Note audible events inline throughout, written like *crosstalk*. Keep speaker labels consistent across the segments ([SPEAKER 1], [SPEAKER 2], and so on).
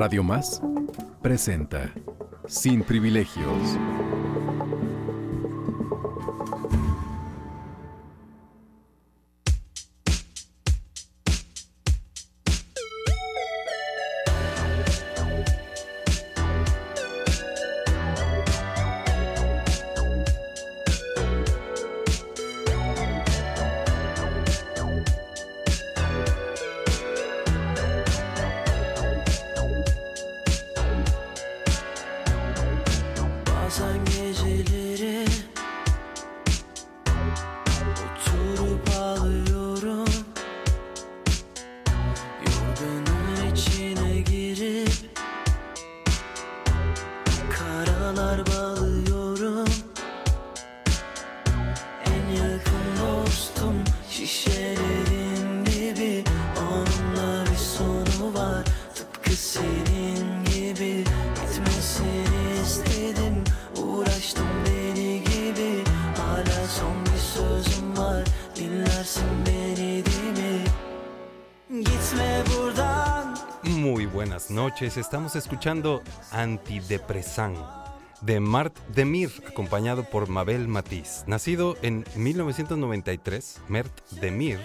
[SPEAKER 1] Radio Más presenta Sin Privilegios.
[SPEAKER 2] Buenas noches, estamos escuchando Antidepresan de Mart Demir, acompañado por Mabel Matiz. Nacido en 1993, Mert Demir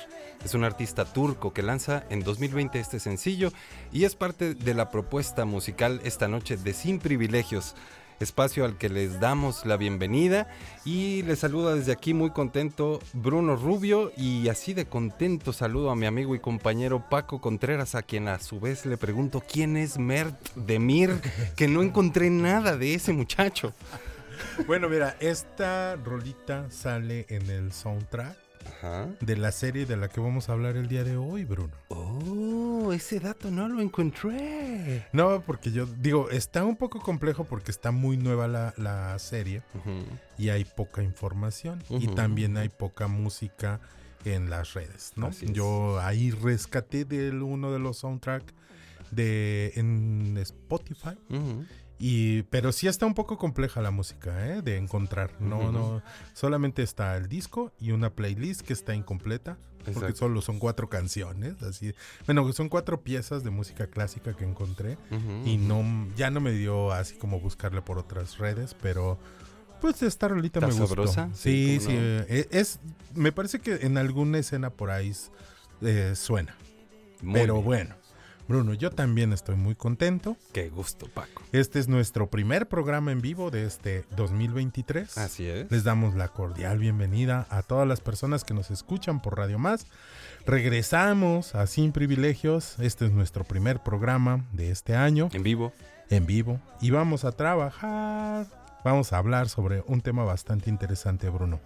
[SPEAKER 2] es un artista turco que lanza en 2020 este sencillo y es parte de la propuesta musical esta noche de Sin Privilegios, espacio al que les damos la bienvenida. Y les saluda desde aquí muy contento Bruno Rubio. Y así de contento saludo a mi amigo y compañero Paco Contreras a quien a su vez le pregunto quién es Mert Demir *laughs* que no encontré nada de ese muchacho.
[SPEAKER 3] Bueno, mira, esta rolita sale en el soundtrack
[SPEAKER 2] Ajá.
[SPEAKER 3] de la serie de la que vamos a hablar el día de hoy, Bruno.
[SPEAKER 2] Oh, ese dato no lo encontré.
[SPEAKER 3] No, porque yo digo, está un poco complejo porque está muy nueva la, la serie y hay poca información y también hay poca música en las redes, ¿no? Yo ahí rescaté de uno de los soundtracks de en Spotify. Y pero sí está un poco compleja la música, ¿eh? de encontrar. No, no, solamente está el disco y una playlist que está incompleta. Porque solo son cuatro canciones, así. Bueno, son cuatro piezas de música clásica que encontré y no, ya no me dio así como buscarle por otras redes, pero pues esta rolita
[SPEAKER 2] ¿Está
[SPEAKER 3] me gustó.
[SPEAKER 2] sabrosa?
[SPEAKER 3] Sí,
[SPEAKER 2] Sí,
[SPEAKER 3] sí,
[SPEAKER 2] ¿cómo no?
[SPEAKER 3] eh, es, me parece que en alguna escena por ahí eh, suena.
[SPEAKER 2] Muy
[SPEAKER 3] pero
[SPEAKER 2] bien.
[SPEAKER 3] bueno, Bruno, yo también estoy muy contento.
[SPEAKER 2] Qué gusto, Paco.
[SPEAKER 3] Este es nuestro primer programa en vivo de este 2023.
[SPEAKER 2] Así es.
[SPEAKER 3] Les damos la cordial bienvenida a todas las personas que nos escuchan por Radio Más. Regresamos a Sin Privilegios. Este es nuestro primer programa de este año
[SPEAKER 2] En vivo.
[SPEAKER 3] en vivo y vamos a trabajar. Vamos a hablar sobre un tema bastante interesante, Bruno.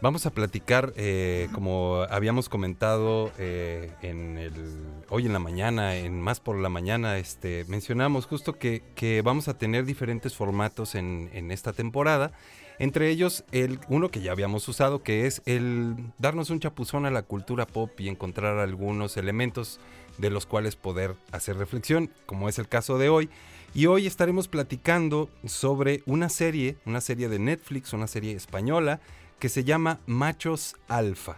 [SPEAKER 2] Vamos a platicar, eh, como habíamos comentado eh, en el, hoy en la mañana, en Más por la Mañana, este, mencionamos justo que, vamos a tener diferentes formatos en, en esta temporada. Entre ellos, el, uno que ya habíamos usado, que es el darnos un chapuzón a la cultura pop y encontrar algunos elementos de los cuales poder hacer reflexión, como es el caso de hoy. Y hoy estaremos platicando sobre una serie, una serie de Netflix, una serie española, que se llama Machos Alfa.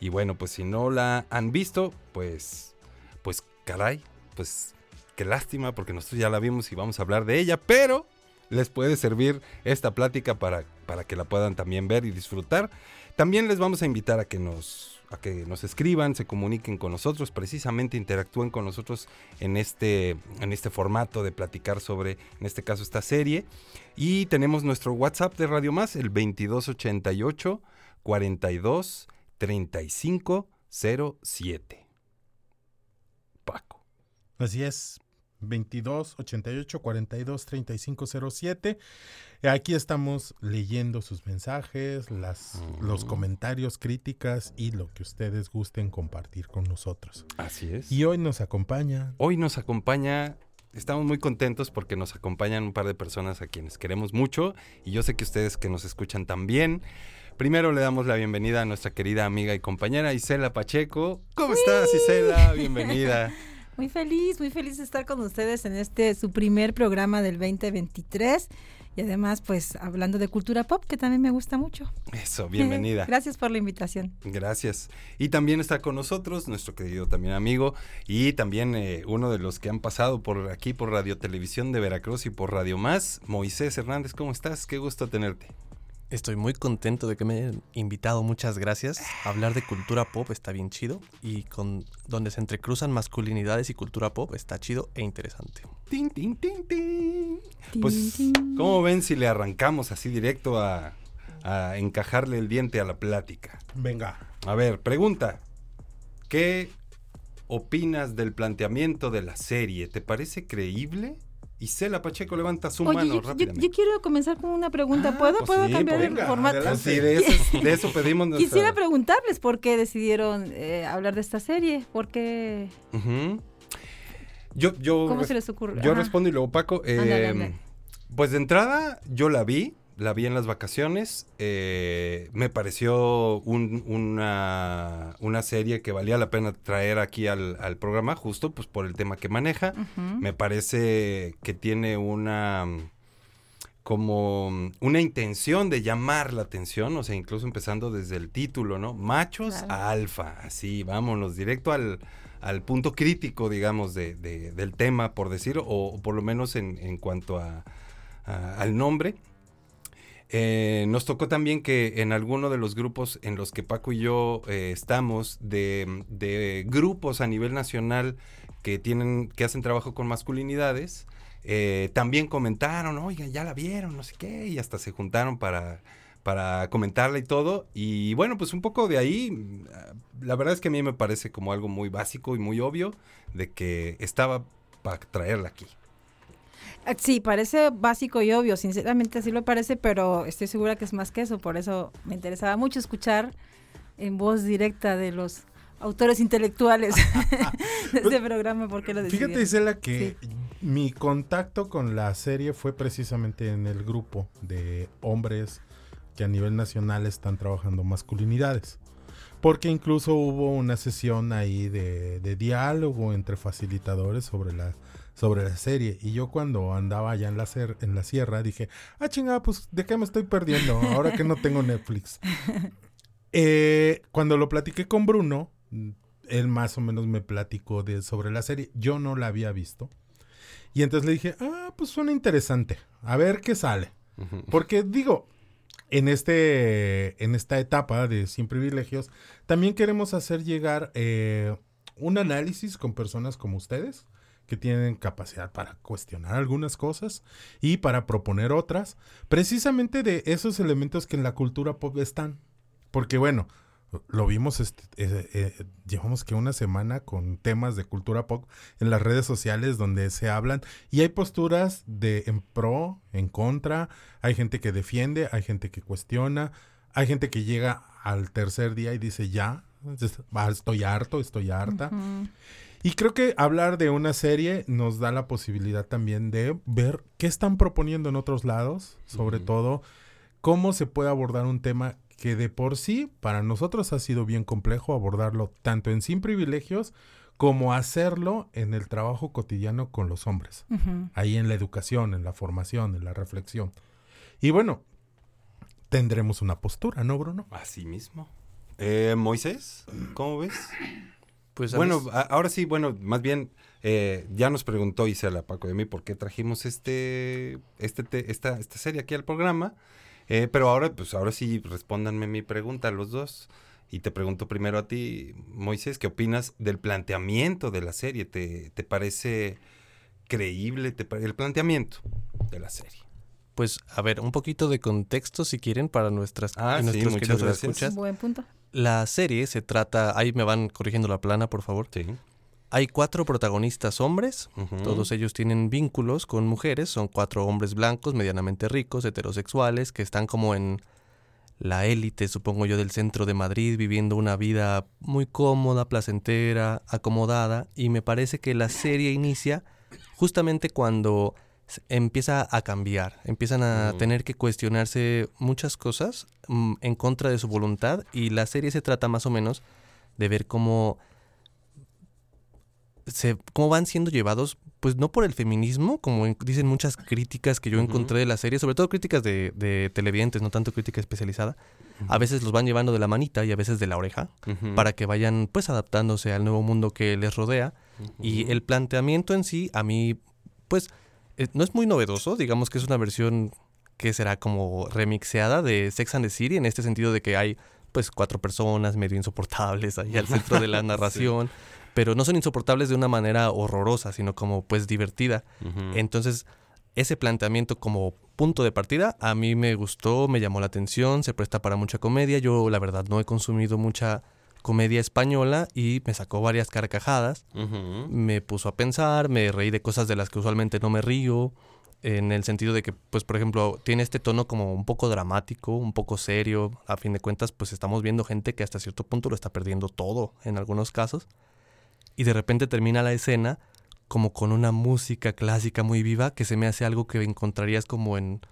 [SPEAKER 2] Y bueno, pues si no la han visto, pues, pues caray, pues qué lástima, porque nosotros ya la vimos y vamos a hablar de ella, pero les puede servir esta plática para, para que la puedan también ver y disfrutar. También les vamos a invitar a que nos a que nos escriban, se comuniquen con nosotros, precisamente interactúen con nosotros en este, en este formato de platicar sobre, en este caso, esta serie. Y tenemos nuestro WhatsApp de Radio Más, el 2288 42 35 07. Paco.
[SPEAKER 3] Así es. 22 88 42 35 07. Aquí estamos leyendo sus mensajes, las, los comentarios, críticas y lo que ustedes gusten compartir con nosotros.
[SPEAKER 2] Así es.
[SPEAKER 3] Y hoy nos acompaña
[SPEAKER 2] Hoy nos acompaña estamos muy contentos porque nos acompañan un par de personas a quienes queremos mucho y yo sé que ustedes que nos escuchan también. Primero le damos la bienvenida a nuestra querida amiga y compañera Isela Pacheco. ¿Cómo estás, Isela? *laughs* Bienvenida.
[SPEAKER 4] Muy feliz, muy feliz de estar con ustedes en este su primer programa del 2023 y además pues hablando de cultura pop que también me gusta mucho.
[SPEAKER 2] Eso, bienvenida. *laughs*
[SPEAKER 4] Gracias por la invitación.
[SPEAKER 2] Gracias. Y también está con nosotros nuestro querido también amigo y también eh, uno de los que han pasado por aquí por Radio Televisión de Veracruz y por Radio Más, Moisés Hernández. ¿Cómo estás? Qué gusto tenerte.
[SPEAKER 5] Estoy muy contento de que me hayan invitado, muchas gracias. Hablar de cultura pop está bien chido y con donde se entrecruzan masculinidades y cultura pop está chido e interesante.
[SPEAKER 2] Tin, tin, tin, tin. Pues, ¿cómo ven si le arrancamos así directo a, a encajarle el diente a la plática?
[SPEAKER 3] Venga.
[SPEAKER 2] A ver, pregunta. ¿Qué opinas del planteamiento de la serie? ¿Te parece creíble? Isela Pacheco levanta su
[SPEAKER 4] Oye,
[SPEAKER 2] mano
[SPEAKER 4] yo, yo-
[SPEAKER 2] rápidamente.
[SPEAKER 4] yo quiero comenzar con una pregunta. ¿Puedo,
[SPEAKER 2] Pues
[SPEAKER 4] ¿puedo
[SPEAKER 2] sí,
[SPEAKER 4] cambiar
[SPEAKER 2] pues
[SPEAKER 4] el formato?
[SPEAKER 2] adelante. Sí, de eso- de eso pedimos nuestra-
[SPEAKER 4] Quisiera preguntarles por qué decidieron eh, hablar de esta serie. ¿Por qué?
[SPEAKER 2] Yo, yo
[SPEAKER 4] ¿Cómo se les ocurre?
[SPEAKER 2] Yo
[SPEAKER 4] Ajá.
[SPEAKER 2] respondo y luego Paco. eh,
[SPEAKER 4] Ándale, ándale.
[SPEAKER 2] Pues de entrada, yo la vi, la vi en las vacaciones. eh, me pareció un- una, una serie que valía la pena traer aquí al, al programa, justo pues por el tema que maneja. Me parece que tiene una como una intención de llamar la atención, o sea, incluso empezando desde el título, ¿no? Machos
[SPEAKER 4] Claro.
[SPEAKER 2] a alfa, así, vámonos, directo al, al punto crítico, digamos, de, de- del tema, por decir, o, o por lo menos en, en cuanto a, a- al nombre. Eh, nos tocó también que en alguno de los grupos en los que Paco y yo eh, estamos, de, de grupos a nivel nacional que tienen, que hacen trabajo con masculinidades, eh, también comentaron, oigan, ya la vieron, no sé qué, y hasta se juntaron para, para comentarla y todo. Y bueno, pues un poco de ahí, mm, ah, la verdad es que a mí me parece como algo muy básico y muy obvio de que estaba para traerla aquí.
[SPEAKER 4] Eh, Sí, parece básico y obvio, sinceramente así lo parece, pero estoy segura que es más que eso, por eso me interesaba mucho escuchar en voz directa de los autores intelectuales *laughs* de este programa, porque lo decidieron.
[SPEAKER 3] Fíjate, Isela, que mi contacto con la serie fue precisamente en el grupo de hombres que a nivel nacional están trabajando masculinidades. Porque incluso hubo una sesión ahí de, de diálogo entre facilitadores sobre la, sobre la serie. Y yo cuando andaba allá en la, en la sierra dije, ah, chingada, pues ¿de qué me estoy perdiendo ahora que no tengo Netflix? *laughs* Eh, cuando lo platiqué con Bruno, él más o menos me platicó de, sobre la serie. Yo no la había visto. Y entonces le dije, ah, pues suena interesante. A ver qué sale. Porque digo, en, este, en esta etapa de Sin Privilegios, también queremos hacer llegar eh, un análisis con personas como ustedes, que tienen capacidad para cuestionar algunas cosas y para proponer otras, precisamente de esos elementos que en la cultura pop están. Porque bueno, lo vimos, este, eh, eh, llevamos que una semana con temas de cultura pop en las redes sociales donde se hablan y hay posturas de en pro, en contra, hay gente que defiende, hay gente que cuestiona, hay gente que llega al tercer día y dice ya, es- estoy harto, estoy harta. Y creo que hablar de una serie nos da la posibilidad también de ver qué están proponiendo en otros lados, sobre todo cómo se puede abordar un tema que de por sí para nosotros ha sido bien complejo abordarlo tanto en sin privilegios como hacerlo en el trabajo cotidiano con los hombres. Ahí en la educación, en la formación, en la reflexión. Y bueno, tendremos una postura, ¿no, Bruno?
[SPEAKER 2] Así mismo. Eh, Moisés, ¿cómo ves?
[SPEAKER 5] Pues
[SPEAKER 2] bueno, ahora sí, bueno, más bien eh, ya nos preguntó Isela Paco de mí por qué trajimos este, este, te- esta, esta serie aquí al programa. Eh, pero ahora, pues ahora sí, respóndanme mi pregunta los dos. Y te pregunto primero a ti, Moisés, ¿qué opinas del planteamiento de la serie? ¿Te, te parece creíble te el planteamiento de la serie?
[SPEAKER 5] Pues, a ver, un poquito de contexto si quieren para nuestras
[SPEAKER 2] Ah,
[SPEAKER 5] y
[SPEAKER 2] sí,
[SPEAKER 5] nuestros
[SPEAKER 2] muchas
[SPEAKER 5] queridos
[SPEAKER 2] gracias.
[SPEAKER 5] escuchas.
[SPEAKER 4] Buen punto.
[SPEAKER 5] La serie se trata, ahí me van corrigiendo la plana, por favor.
[SPEAKER 2] Sí.
[SPEAKER 5] Hay cuatro protagonistas hombres, todos ellos tienen vínculos con mujeres, son cuatro hombres blancos, medianamente ricos, heterosexuales, que están como en la élite, supongo yo, del centro de Madrid, viviendo una vida muy cómoda, placentera, acomodada, y me parece que la serie inicia justamente cuando empieza a cambiar, empiezan a
[SPEAKER 2] Mm.
[SPEAKER 5] tener que cuestionarse muchas cosas mm, en contra de su voluntad y la serie se trata más o menos de ver cómo se, cómo van siendo llevados, pues no por el feminismo, como en- dicen muchas críticas que yo encontré de la serie, sobre todo críticas de, de televidentes, no tanto crítica especializada. A veces los van llevando de la manita y a veces de la oreja para que vayan pues adaptándose al nuevo mundo que les rodea. Y el planteamiento en sí, a mí, pues, no es muy novedoso, digamos que es una versión que será como remixeada de Sex and the City, en este sentido de que hay pues cuatro personas medio insoportables ahí al centro de la *laughs*
[SPEAKER 2] Sí.
[SPEAKER 5] narración, pero no son insoportables de una manera horrorosa, sino como pues divertida. Entonces, ese planteamiento como punto de partida a mí me gustó, me llamó la atención, se presta para mucha comedia. Yo la verdad no he consumido mucha comedia española y me sacó varias carcajadas. Me puso a pensar, me reí de cosas de las que usualmente no me río, en el sentido de que, pues, por ejemplo, tiene este tono como un poco dramático, un poco serio. A fin de cuentas, pues estamos viendo gente que hasta cierto punto lo está perdiendo todo en algunos casos. Y de repente termina la escena como con una música clásica muy viva que se me hace algo que encontrarías como en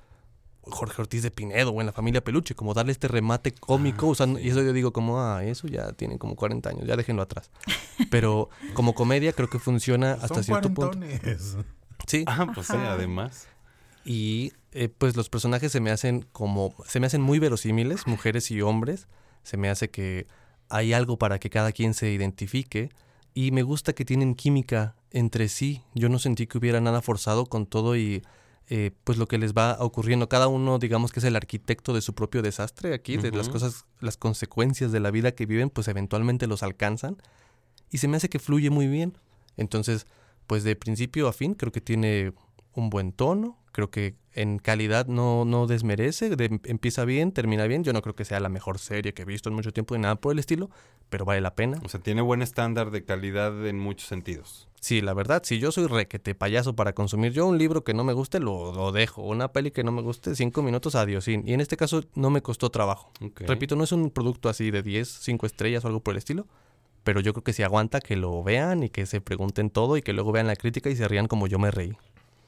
[SPEAKER 5] Jorge Ortiz de Pinedo o en la familia Peluche, como darle este remate cómico usando, y eso yo digo como, ah, eso ya tiene como 40 años, ya déjenlo atrás. *laughs* Pero como comedia creo que funciona hasta
[SPEAKER 3] Son
[SPEAKER 5] cierto punto. Sí.
[SPEAKER 2] Ah, pues sí, además.
[SPEAKER 5] Y eh, pues los personajes se me hacen como, se me hacen muy verosímiles, mujeres y hombres. Se me hace que hay algo para que cada quien se identifique. Y me gusta que tienen química entre sí. Yo no sentí que hubiera nada forzado con todo y eh, pues lo que les va ocurriendo. Cada uno, digamos que es el arquitecto de su propio desastre aquí, de las cosas, las consecuencias de la vida que viven, pues eventualmente los alcanzan. Y se me hace que fluye muy bien. Entonces, pues de principio a fin creo que tiene un buen tono, creo que en calidad no, no desmerece, de- empieza bien, termina bien. Yo no creo que sea la mejor serie que he visto en mucho tiempo ni nada por el estilo, pero vale la pena.
[SPEAKER 2] O sea, tiene buen estándar de calidad en muchos sentidos.
[SPEAKER 5] Sí, la verdad, si yo soy requete payaso para consumir yo un libro que no me guste, lo, lo dejo. Una peli que no me guste, cinco minutos, adiós. Y en este caso no me costó trabajo. Repito, no es un producto así de 10, 5 estrellas o algo por el estilo, pero yo creo que si aguanta que lo vean y que se pregunten todo y que luego vean la crítica y se rían como yo me reí.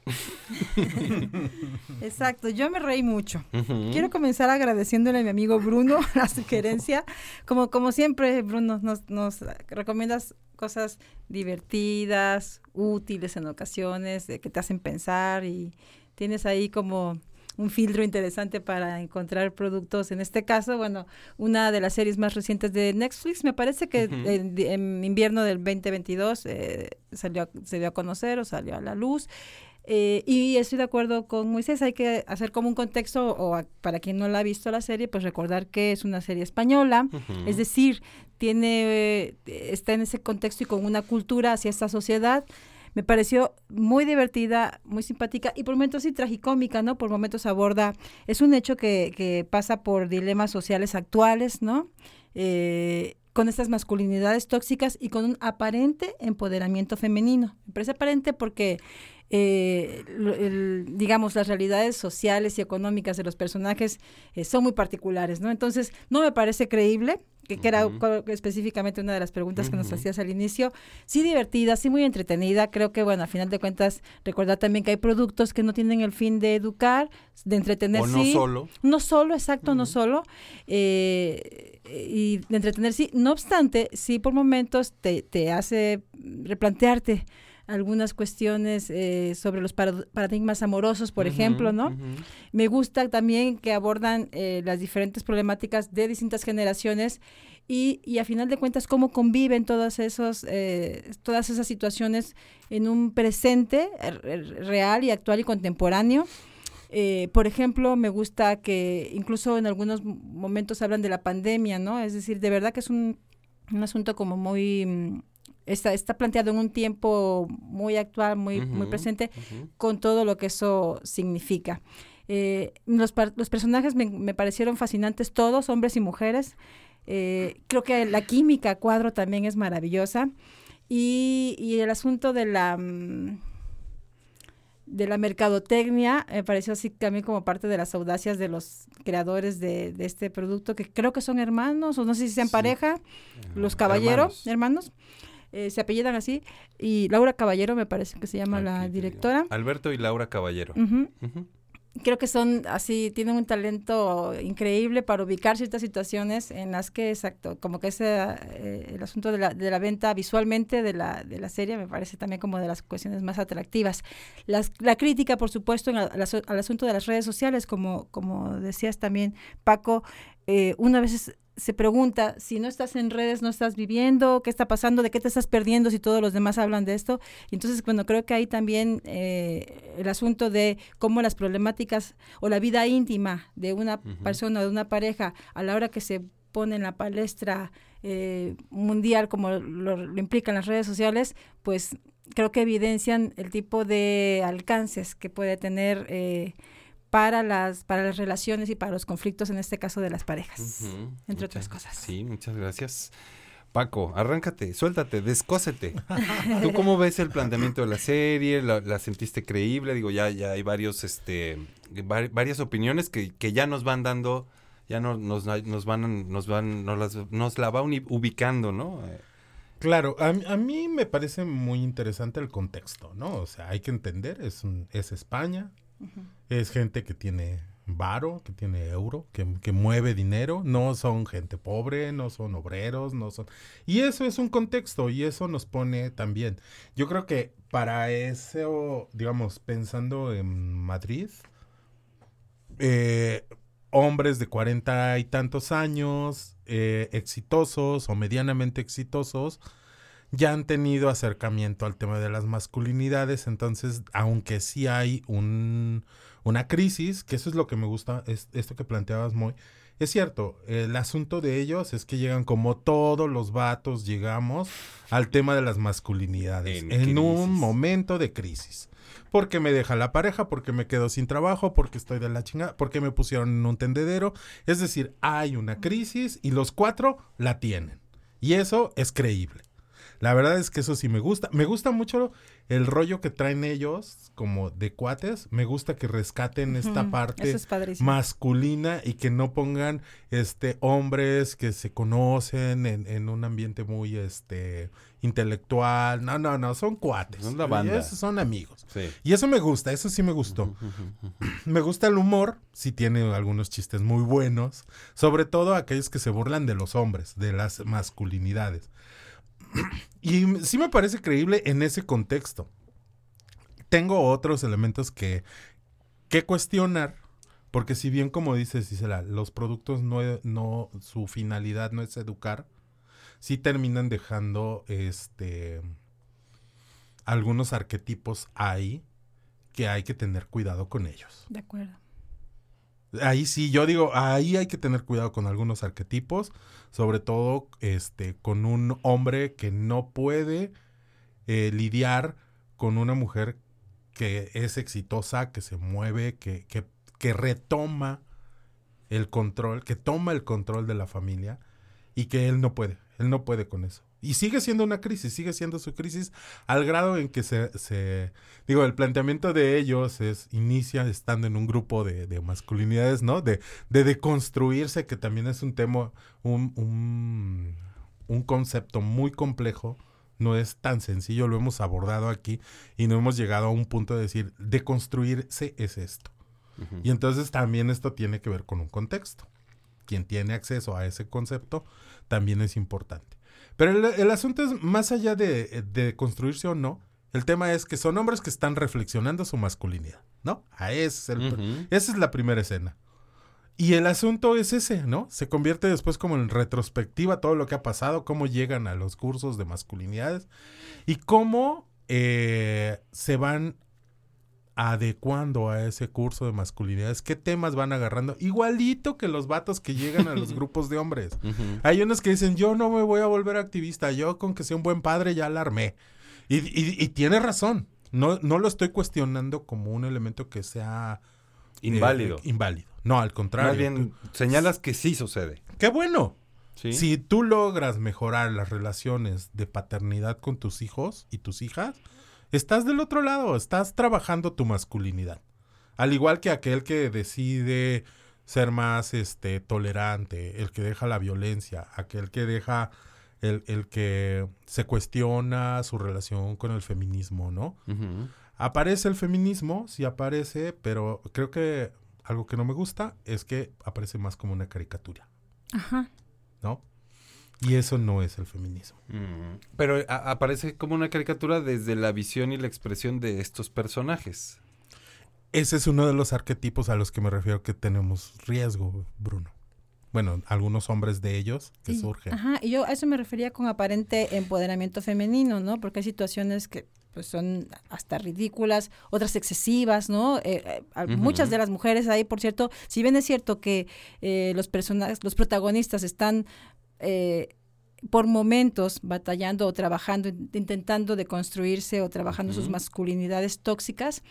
[SPEAKER 5] *laughs*
[SPEAKER 4] Exacto, yo me reí mucho.
[SPEAKER 2] Ujú.
[SPEAKER 4] Quiero comenzar agradeciéndole a mi amigo Bruno *laughs* la sugerencia. Como, como siempre, Bruno, nos, nos recomiendas cosas divertidas, útiles en ocasiones, que te hacen pensar y tienes ahí como un filtro interesante para encontrar productos. En este caso, bueno, una de las series más recientes de Netflix, me parece que
[SPEAKER 2] Ujú.
[SPEAKER 4] en, en invierno del 2022 eh, salió, se dio a conocer o salió a la luz. Eh, y estoy de acuerdo con Moisés, hay que hacer como un contexto, o a- para quien no la ha visto la serie, pues recordar que es una serie española, es decir, tiene, eh, está en ese contexto y con una cultura hacia esta sociedad. Me pareció muy divertida, muy simpática y por momentos sí tragicómica, ¿no? Por momentos aborda, es un hecho que, que pasa por dilemas sociales actuales, ¿no? Eh, con estas masculinidades tóxicas y con un aparente empoderamiento femenino. Me parece aparente porque eh, el- digamos, las realidades sociales y económicas de los personajes eh, son muy particulares, ¿no? Entonces, no me parece creíble, que, que era específicamente una de las preguntas que nos hacías al inicio. Sí divertida, sí muy entretenida. Creo que, bueno, a final de cuentas, recordar también que hay productos que no tienen el fin de educar, de entretener,
[SPEAKER 2] O no
[SPEAKER 4] sí.
[SPEAKER 2] solo.
[SPEAKER 4] No solo, exacto, no solo. eh, y de entretener, sí. No obstante, sí por momentos te, te hace replantearte algunas cuestiones eh, sobre los parad- paradigmas amorosos, por ejemplo, ¿no? Me gusta también que abordan eh, las diferentes problemáticas de distintas generaciones y, y a final de cuentas cómo conviven todas, esos, eh, todas esas situaciones en un presente eh, re- real y actual y contemporáneo. Eh, por ejemplo, me gusta que incluso en algunos momentos hablan de la pandemia, ¿no? Es decir, de verdad que es un, un asunto como muy... Está, está planteado en un tiempo muy actual, muy, muy presente, con todo lo que eso significa. Eh, los, los personajes me, me parecieron fascinantes todos, hombres y mujeres. Eh, creo que la química cuadro también es maravillosa. Y, y el asunto de la mm, de la mercadotecnia me pareció así también como parte de las audacias de los creadores de, de este producto, que creo que son hermanos, o no sé si sean
[SPEAKER 2] Sí.
[SPEAKER 4] pareja, los caballeros,
[SPEAKER 2] hermanos.
[SPEAKER 4] hermanos. Eh, se apellidan así, y Laura Caballero me parece que se llama la directora.
[SPEAKER 2] Alberto y Laura Caballero.
[SPEAKER 4] Creo que son así, tienen un talento increíble para ubicar ciertas situaciones en las que, exacto, como que ese, eh, el asunto de la, de la venta visualmente de la, de la serie me parece también como de las cuestiones más atractivas. Las- la crítica, por supuesto, en al asunto de las redes sociales, como, como decías también, Paco, eh, una vez se pregunta, si no estás en redes, no estás viviendo, qué está pasando, de qué te estás perdiendo si todos los demás hablan de esto. Entonces, bueno, creo que hay también eh, el asunto de cómo las problemáticas o la vida íntima de una persona o de una pareja a la hora que se pone en la palestra eh, mundial como lo, lo implican las redes sociales, pues creo que evidencian el tipo de alcances que puede tener eh, para las para las relaciones y para los conflictos en este caso de las parejas entre
[SPEAKER 2] Muchas-
[SPEAKER 4] otras cosas
[SPEAKER 2] Sí, muchas gracias. Paco, arráncate, suéltate, descósete. ¿Tú cómo ves el planteamiento de la serie? ¿La, la sentiste creíble? Digo, ya, ya hay varios, este, vari- varias opiniones que, que ya nos van dando, ya no, nos, nos van, nos van, nos, las- nos la va ubicando, ¿no? Eh,
[SPEAKER 3] Claro, a, mí- a mí me parece muy interesante el contexto, ¿no? O sea, hay que entender, es, un- es España, es gente que tiene varo, que tiene euro, que, que mueve dinero, no son gente pobre, no son obreros, no son... Y eso es un contexto y eso nos pone también. Yo creo que para eso, digamos, pensando en Madrid, eh, hombres de cuarenta y tantos años, eh, exitosos o medianamente exitosos, ya han tenido acercamiento al tema de las masculinidades, entonces, aunque sí hay un, una crisis, que eso es lo que me gusta, es esto que planteabas muy, es cierto, el asunto de ellos es que llegan como todos los vatos llegamos al tema de las masculinidades,
[SPEAKER 2] En
[SPEAKER 3] en, un momento de crisis. Porque me deja la pareja, porque me quedo sin trabajo, porque estoy de la chingada, porque me pusieron en un tendedero. Es decir, hay una crisis y los cuatro la tienen. Y eso es creíble. La verdad es que eso sí me gusta. Me gusta mucho el rollo que traen ellos como de cuates. Me gusta que rescaten esta parte
[SPEAKER 4] es
[SPEAKER 3] masculina y que no pongan este hombres que se conocen en, en un ambiente muy este intelectual. No, no, no, son cuates.
[SPEAKER 2] Son la banda.
[SPEAKER 3] Esos son amigos.
[SPEAKER 2] Sí.
[SPEAKER 3] Y eso me gusta, eso sí me gustó. *clears throat* Me gusta el humor, sí tiene algunos chistes muy buenos, sobre todo aquellos que se burlan de los hombres, de las masculinidades. Y sí me parece creíble en ese contexto. Tengo otros elementos que, que cuestionar, porque si bien como dices, Gisela, los productos no, no, su finalidad no es educar, sí terminan dejando este algunos arquetipos ahí que hay que tener cuidado con ellos.
[SPEAKER 4] de acuerdo
[SPEAKER 3] Ahí sí, yo digo, ahí hay que tener cuidado con algunos arquetipos, sobre todo este, con un hombre que no puede eh, lidiar con una mujer que es exitosa, que se mueve, que, que, que retoma el control, que toma el control de la familia y que él no puede, él no puede con eso. Y sigue siendo una crisis, sigue siendo su crisis al grado en que se, se digo, el planteamiento de ellos es, inicia estando en un grupo de, de masculinidades, ¿no? De, de deconstruirse, que también es un tema, un, un, un concepto muy complejo, no es tan sencillo, lo hemos abordado aquí y no hemos llegado a un punto de decir, deconstruirse es esto. Y entonces también esto tiene que ver con un contexto. Quien tiene acceso a ese concepto también es importante. Pero el, el asunto es más allá de, de construirse o no, el tema es que son hombres que están reflexionando su masculinidad, ¿no? A ese es el, esa es la primera escena. Y el asunto es ese, ¿no? Se convierte después como en retrospectiva todo lo que ha pasado, cómo llegan a los cursos de masculinidades y cómo eh, se van adecuando a ese curso de masculinidades, qué temas van agarrando, igualito que los vatos que llegan a los *laughs* grupos de hombres. Hay unos que dicen, yo no me voy a volver activista, yo con que sea un buen padre ya la armé. Y, y- y tiene razón, no, no lo estoy cuestionando como un elemento que sea... eh,
[SPEAKER 2] Inválido.
[SPEAKER 3] inválido. No, al contrario.
[SPEAKER 2] Más bien, señalas que sí sucede.
[SPEAKER 3] ¡Qué bueno!
[SPEAKER 2] Sí.
[SPEAKER 3] Si tú logras mejorar las relaciones de paternidad con tus hijos y tus hijas, estás del otro lado, estás trabajando tu masculinidad. Al igual que aquel que decide ser más este tolerante, el que deja la violencia, aquel que deja el, el que se cuestiona su relación con el feminismo, ¿no? Aparece el feminismo, sí aparece, pero creo que algo que no me gusta es que aparece más como una caricatura,
[SPEAKER 4] Ajá.
[SPEAKER 3] ¿no? Y eso no es el feminismo.
[SPEAKER 2] Mm, Pero a- aparece como una caricatura desde la visión y la expresión de estos personajes.
[SPEAKER 3] Ese es uno de los arquetipos a los que me refiero que tenemos riesgo, Bruno. Bueno, algunos hombres de ellos que
[SPEAKER 4] Y-
[SPEAKER 3] surgen.
[SPEAKER 4] Ajá, y yo a eso me refería con aparente empoderamiento femenino, ¿no? Porque hay situaciones que pues son hasta ridículas, otras excesivas, ¿no? Eh, eh. Muchas de las mujeres ahí, por cierto, si bien es cierto que eh, los personajes, los protagonistas están eh, por momentos batallando o trabajando, in- intentando deconstruirse o trabajando sus masculinidades tóxicas,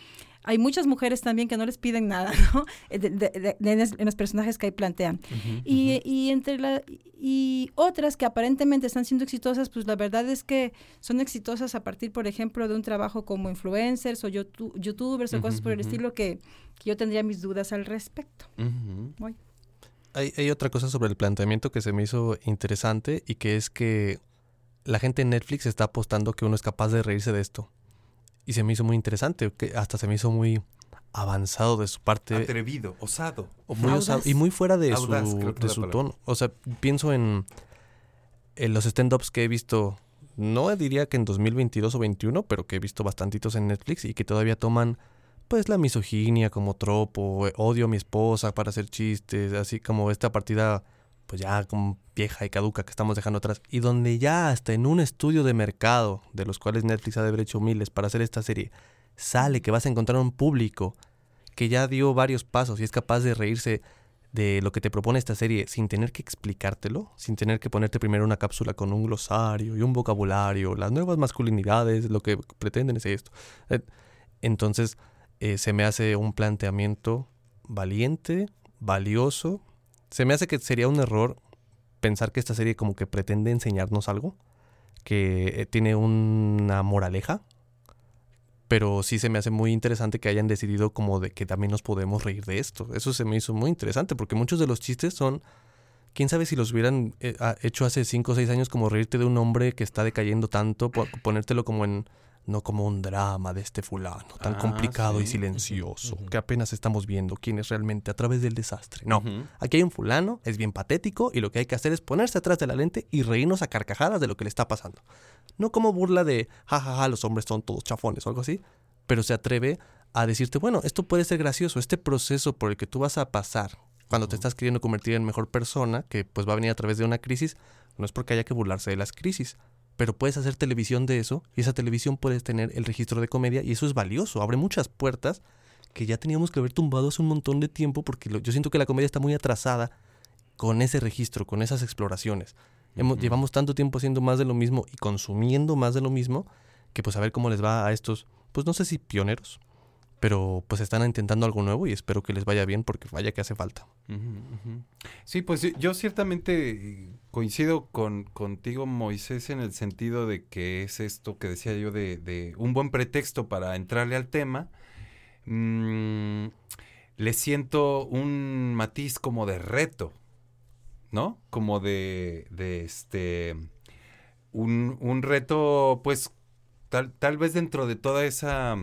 [SPEAKER 4] hay muchas mujeres también que no les piden nada, *laughs* ¿no? Eh, de- de- de- de- en, los personajes que ahí plantean. Y, y entre la y otras que aparentemente están siendo exitosas, pues la verdad es que son exitosas a partir, por ejemplo, de un trabajo como influencers o youtu- youtubers o cosas por el estilo que, que yo tendría mis dudas al respecto. Voy.
[SPEAKER 5] Hay, hay otra cosa sobre el planteamiento que se me hizo interesante y que es que la gente en Netflix está apostando que uno es capaz de reírse de esto. Y se me hizo muy interesante, que hasta se me hizo muy avanzado de su parte.
[SPEAKER 2] Atrevido, osado.
[SPEAKER 5] O muy osado, y muy fuera de
[SPEAKER 2] Audaz,
[SPEAKER 5] su, de tono. O sea, pienso en, en los stand-ups que he visto, no diría que en 2022 o 21, pero que he visto bastantitos en Netflix y que todavía toman pues la misoginia como tropo, eh, odio a mi esposa para hacer chistes, así como esta partida pues ya como vieja y caduca que estamos dejando atrás y donde ya hasta en un estudio de mercado, de los cuales Netflix ha de haber hecho miles para hacer esta serie, sale que vas a encontrar un público que ya dio varios pasos y es capaz de reírse de lo que te propone esta serie sin tener que explicártelo, sin tener que ponerte primero una cápsula con un glosario y un vocabulario, las nuevas masculinidades, lo que pretenden es esto. Eh, Entonces, eh, se me hace un planteamiento valiente, valioso. Se me hace que sería un error pensar que esta serie como que pretende enseñarnos algo, que eh, tiene una moraleja, pero sí se me hace muy interesante que hayan decidido como de que también nos podemos reír de esto. Eso se me hizo muy interesante porque muchos de los chistes son, quién sabe si los hubieran eh, hecho hace 5 o 6 años como reírte de un hombre que está decayendo tanto, po- ponértelo como en, no como un drama de este fulano, tan
[SPEAKER 2] Ah,
[SPEAKER 5] complicado y silencioso, que apenas estamos viendo quién es realmente a través del desastre. No, aquí hay un fulano, es bien patético y lo que hay que hacer es ponerse atrás de la lente y reírnos a carcajadas de lo que le está pasando. No como burla de, jajaja, los hombres son todos chafones o algo así, pero se atreve a decirte, bueno, esto puede ser gracioso, este proceso por el que tú vas a pasar cuando te estás queriendo convertir en mejor persona, que pues va a venir a través de una crisis, no es porque haya que burlarse de las crisis, pero puedes hacer televisión de eso y esa televisión puedes tener el registro de comedia y eso es valioso, abre muchas puertas que ya teníamos que haber tumbado hace un montón de tiempo porque lo- yo siento que la comedia está muy atrasada con ese registro, con esas exploraciones. Hemos-. Llevamos tanto tiempo haciendo más de lo mismo y consumiendo más de lo mismo que pues a ver cómo les va a estos, pues no sé si pioneros, pero pues están intentando algo nuevo y espero que les vaya bien porque vaya que hace falta.
[SPEAKER 2] Sí, pues yo- ciertamente coincido con contigo, Moisés, en el sentido de que es esto que decía yo de, de un buen pretexto para entrarle al tema. Mm, le siento un matiz como de reto, ¿no? Como de, de este, un, un reto, pues, tal, tal vez dentro de toda esa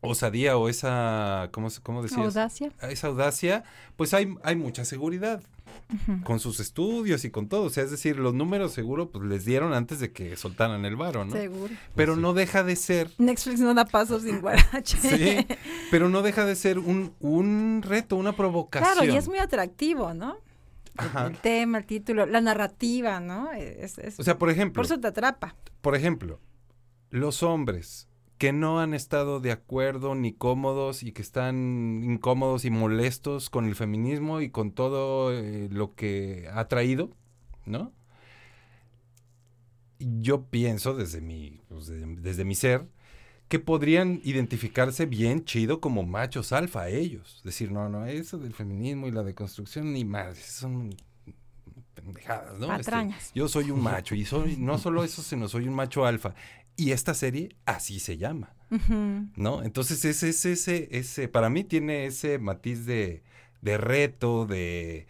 [SPEAKER 2] osadía o esa, ¿cómo, cómo decías?
[SPEAKER 4] Audacia.
[SPEAKER 2] Esa audacia, pues hay, hay mucha seguridad con sus estudios y con todo. O sea, es decir, los números seguro pues les dieron antes de que soltaran el varo, ¿no?
[SPEAKER 4] Seguro.
[SPEAKER 2] Pero no deja de ser
[SPEAKER 4] Netflix no da pasos sin guarache. *laughs*
[SPEAKER 2] Sí, pero no deja de ser un, un reto, una provocación.
[SPEAKER 4] Claro, y es muy atractivo, ¿no?
[SPEAKER 2] Ajá.
[SPEAKER 4] El tema, el título, la narrativa, ¿no? Es- es-
[SPEAKER 2] O sea, por ejemplo,
[SPEAKER 4] Por eso te atrapa.
[SPEAKER 2] por ejemplo, los hombres que no han estado de acuerdo ni cómodos y que están incómodos y molestos con el feminismo y con todo eh, lo que ha traído, ¿no? Yo pienso desde mi, pues, de- desde mi ser que podrían identificarse bien chido como machos alfa ellos. Decir, no, no, eso del feminismo y la deconstrucción ni más, son pendejadas, ¿no? Este,
[SPEAKER 4] Patrañas.
[SPEAKER 2] yo soy un macho y soy, no solo eso, sino soy un macho alfa. Y esta serie así se llama. ¿no? Entonces ese, ese, ese, ese, para mí tiene ese matiz de, de reto, de...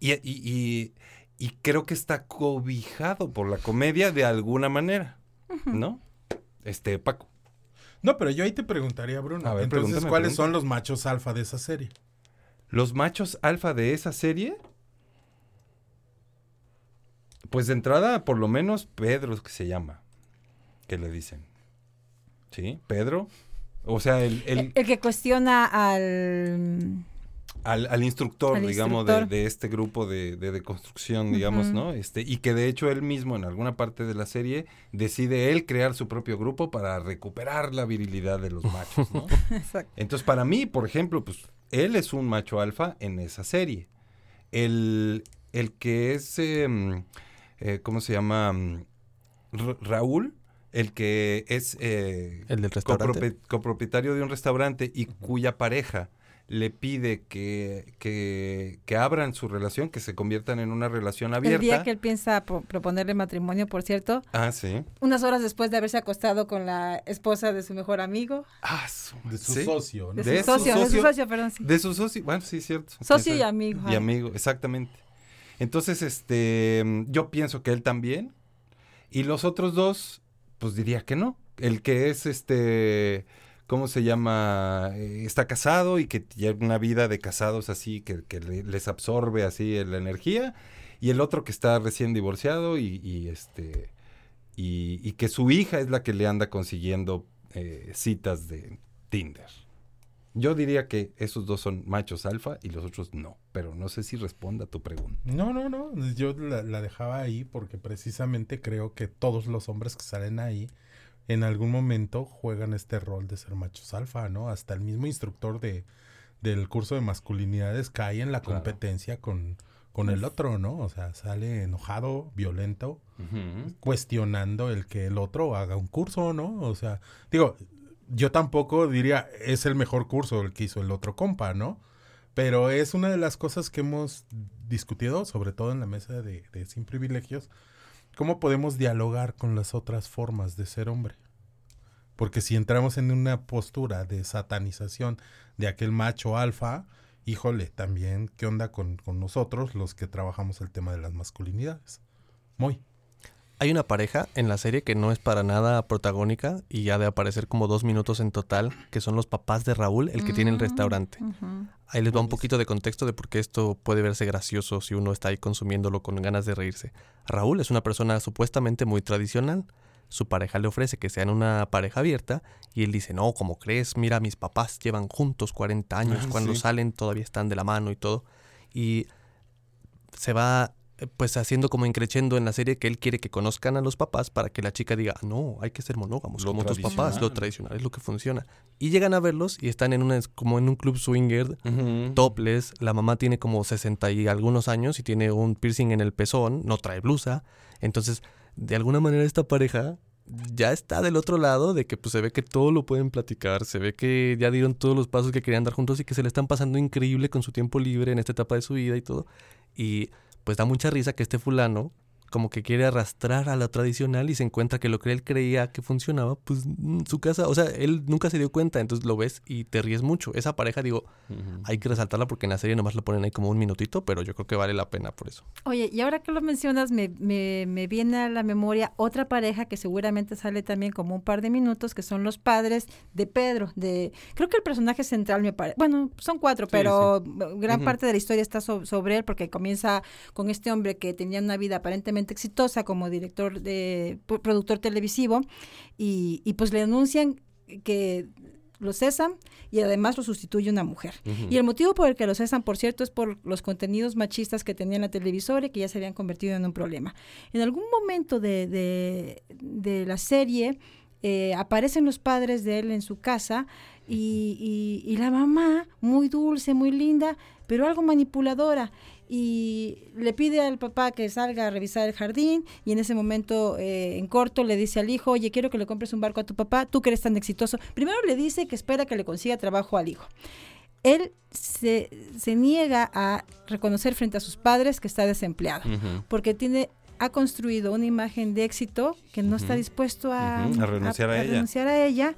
[SPEAKER 2] Y, y, y, y creo que está cobijado por la comedia de alguna manera, ¿no? Este, Paco.
[SPEAKER 3] No, pero yo ahí te preguntaría, Bruno.
[SPEAKER 2] A ver,
[SPEAKER 3] Entonces, ¿cuáles son los machos alfa de esa serie?
[SPEAKER 2] Los machos alfa de esa serie. Pues de entrada, por lo menos Pedro que se llama. Que le dicen. ¿Sí? Pedro. O sea, el, el-
[SPEAKER 4] El, que cuestiona al...
[SPEAKER 2] al, al instructor,
[SPEAKER 4] Al
[SPEAKER 2] digamos,
[SPEAKER 4] instructor.
[SPEAKER 2] De, de este grupo de, de, de construcción, digamos. ¿no? Este, y que de hecho él mismo en alguna parte de la serie decide él crear su propio grupo para recuperar la virilidad de los machos, ¿no? *laughs*
[SPEAKER 4] Exacto.
[SPEAKER 2] Entonces, para mí, por ejemplo, pues él es un macho alfa en esa serie. El, el que es, em, eh, ¿cómo se llama? Mm, Ra- Raúl, el que es eh,
[SPEAKER 5] El del restaurante.
[SPEAKER 2] copropi- copropietario de un restaurante y cuya pareja le pide que, que, que abran su relación, que se conviertan en una relación abierta.
[SPEAKER 4] El día que él piensa po- proponerle matrimonio, por cierto,
[SPEAKER 2] Ah, sí.
[SPEAKER 4] unas horas después de haberse acostado con la esposa de su mejor amigo.
[SPEAKER 2] Ah, su-
[SPEAKER 3] De su
[SPEAKER 2] ¿sí?
[SPEAKER 3] socio, ¿no?
[SPEAKER 4] De su socio, de su socio, perdón, sí.
[SPEAKER 2] De su socio, bueno, sí, cierto.
[SPEAKER 4] Socio y amigo,
[SPEAKER 2] Y amigo, exactamente. Entonces, este, yo pienso que él también. Y los otros dos, pues diría que no. El que es, este, ¿cómo se llama? Eh, está casado y que lleva una vida de casados así, que, que le- les absorbe así la energía. Y el otro que está recién divorciado y, este, y, y que su hija es la que le anda consiguiendo eh, citas de Tinder. Yo diría que esos dos son machos alfa y los otros no, pero no sé si responda a tu pregunta.
[SPEAKER 3] No, no, no. Yo la, la dejaba ahí porque precisamente creo que todos los hombres que salen ahí en algún momento juegan este rol de ser machos alfa, ¿no? Hasta el mismo instructor de, del curso de masculinidades cae en la
[SPEAKER 2] Claro.
[SPEAKER 3] competencia con, con el otro, ¿no? O sea, sale enojado, violento, cuestionando el que el otro haga un curso, ¿no? O sea, digo, yo tampoco diría es el mejor curso el que hizo el otro compa, ¿no? Pero es una de las cosas que hemos discutido, sobre todo en la mesa de, Sin Privilegios, cómo podemos dialogar con las otras formas de ser hombre. Porque si entramos en una postura de satanización de aquel macho alfa, híjole, también, ¿qué onda con, con nosotros los que trabajamos el tema de las masculinidades? Muy.
[SPEAKER 5] Hay una pareja en la serie que no es para nada protagónica y ha de aparecer como dos minutos en total, que son los papás de Raúl, el que tiene el
[SPEAKER 4] Mm,
[SPEAKER 5] restaurante. Ahí les va un poquito de contexto de por qué esto puede verse gracioso si uno está ahí consumiéndolo con ganas de reírse. Raúl es una persona supuestamente muy tradicional. Su pareja le ofrece que sean una pareja abierta y él dice, no, como crees? Mira, mis papás llevan juntos 40 años,
[SPEAKER 2] Ah,
[SPEAKER 5] cuando
[SPEAKER 2] sí.
[SPEAKER 5] salen todavía están de la mano y todo. Y se va pues haciendo como increchendo en la serie que él quiere que conozcan a los papás para que la chica diga, no, hay que ser monógamos
[SPEAKER 2] Lo
[SPEAKER 5] como tus papás, lo tradicional es lo que funciona. Y llegan a verlos y están en una, como en un club swinger,
[SPEAKER 2] Ujú.
[SPEAKER 5] topless, la mamá tiene como 60 y algunos años y tiene un piercing en el pezón, no trae blusa, entonces de alguna manera esta pareja ya está del otro lado de que pues se ve que todo lo pueden platicar, se ve que ya dieron todos los pasos que querían dar juntos y que se le están pasando increíble con su tiempo libre en esta etapa de su vida y todo. Y pues da mucha risa que este fulano como que quiere arrastrar a lo tradicional y se encuentra que lo que él creía que funcionaba, pues mm, su casa, o sea, él nunca se dio cuenta, entonces lo ves y te ríes mucho. Esa pareja, digo, hay que resaltarla porque en la serie nomás lo ponen ahí como un minutito, pero yo creo que vale la pena por eso.
[SPEAKER 4] Oye, y ahora que lo mencionas, me, me, me viene a la memoria otra pareja que seguramente sale también como un par de minutos, que son los padres de Pedro. De, creo que el personaje central me parece, bueno, son cuatro,
[SPEAKER 2] Sí,
[SPEAKER 4] pero gran parte de la historia está so- sobre él, porque comienza con este hombre que tenía una vida aparentemente exitosa como director de pro- productor televisivo, y, y pues le anuncian que lo cesan y además lo sustituye una mujer. Y el motivo por el que lo cesan, por cierto, es por los contenidos machistas que tenía en la televisora y que ya se habían convertido en un problema. En algún momento de, de- de la serie eh, aparecen los padres de él en su casa y, y- y la mamá, muy dulce, muy linda, pero algo manipuladora. Y le pide al papá que salga a revisar el jardín y en ese momento eh, en corto le dice al hijo, oye, quiero que le compres un barco a tu papá, tú que eres tan exitoso. Primero le dice que espera que le consiga trabajo al hijo. Él se, se niega a reconocer frente a sus padres que está desempleado, porque tiene ha construido una imagen de éxito que no está dispuesto a
[SPEAKER 2] renunciar a ella.
[SPEAKER 4] renunciar a ella.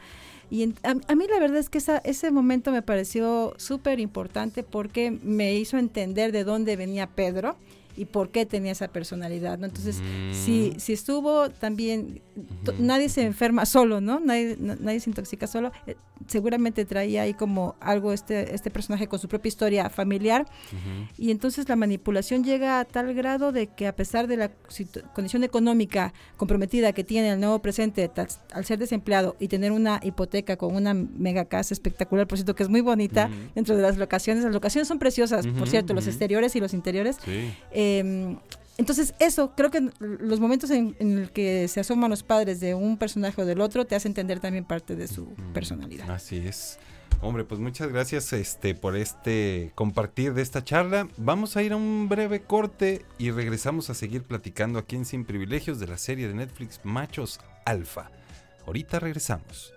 [SPEAKER 4] Y en- a, a mí la verdad es que esa, ese momento me pareció súper importante porque me hizo entender de dónde venía Pedro y por qué tenía esa personalidad, ¿no? Entonces,
[SPEAKER 2] Mm.
[SPEAKER 4] si, si estuvo también, nadie se enferma solo, ¿no? Nadie, na- nadie se intoxica solo. Eh, seguramente traía ahí como algo este, este personaje con su propia historia familiar y entonces la manipulación llega a tal grado de que a pesar de la condición económica comprometida que tiene el nuevo presente al ser desempleado y tener una hipoteca con una mega casa espectacular, por cierto que es muy bonita dentro de las locaciones, las locaciones son preciosas, por cierto, los exteriores y los interiores.
[SPEAKER 2] Sí.
[SPEAKER 4] Eh, entonces, eso, creo que los momentos en, en el que se asoman los padres de un personaje o del otro te hace entender también parte de su personalidad.
[SPEAKER 2] Así es. Hombre, pues muchas gracias este, por este compartir de esta charla. Vamos a ir a un breve corte y regresamos a seguir platicando aquí en Sin Privilegios de la serie de Netflix Machos Alfa. Ahorita regresamos.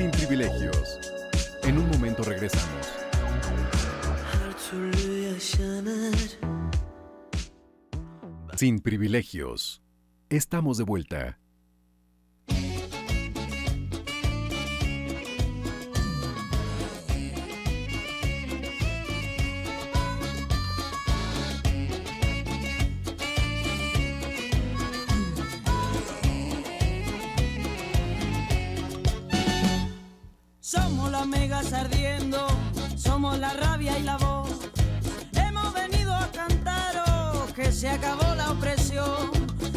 [SPEAKER 1] Sin privilegios. En un momento regresamos. Sin privilegios. Estamos de vuelta.
[SPEAKER 6] Megas ardiendo, somos la rabia y la voz. Hemos venido a cantaros que se acabó la opresión.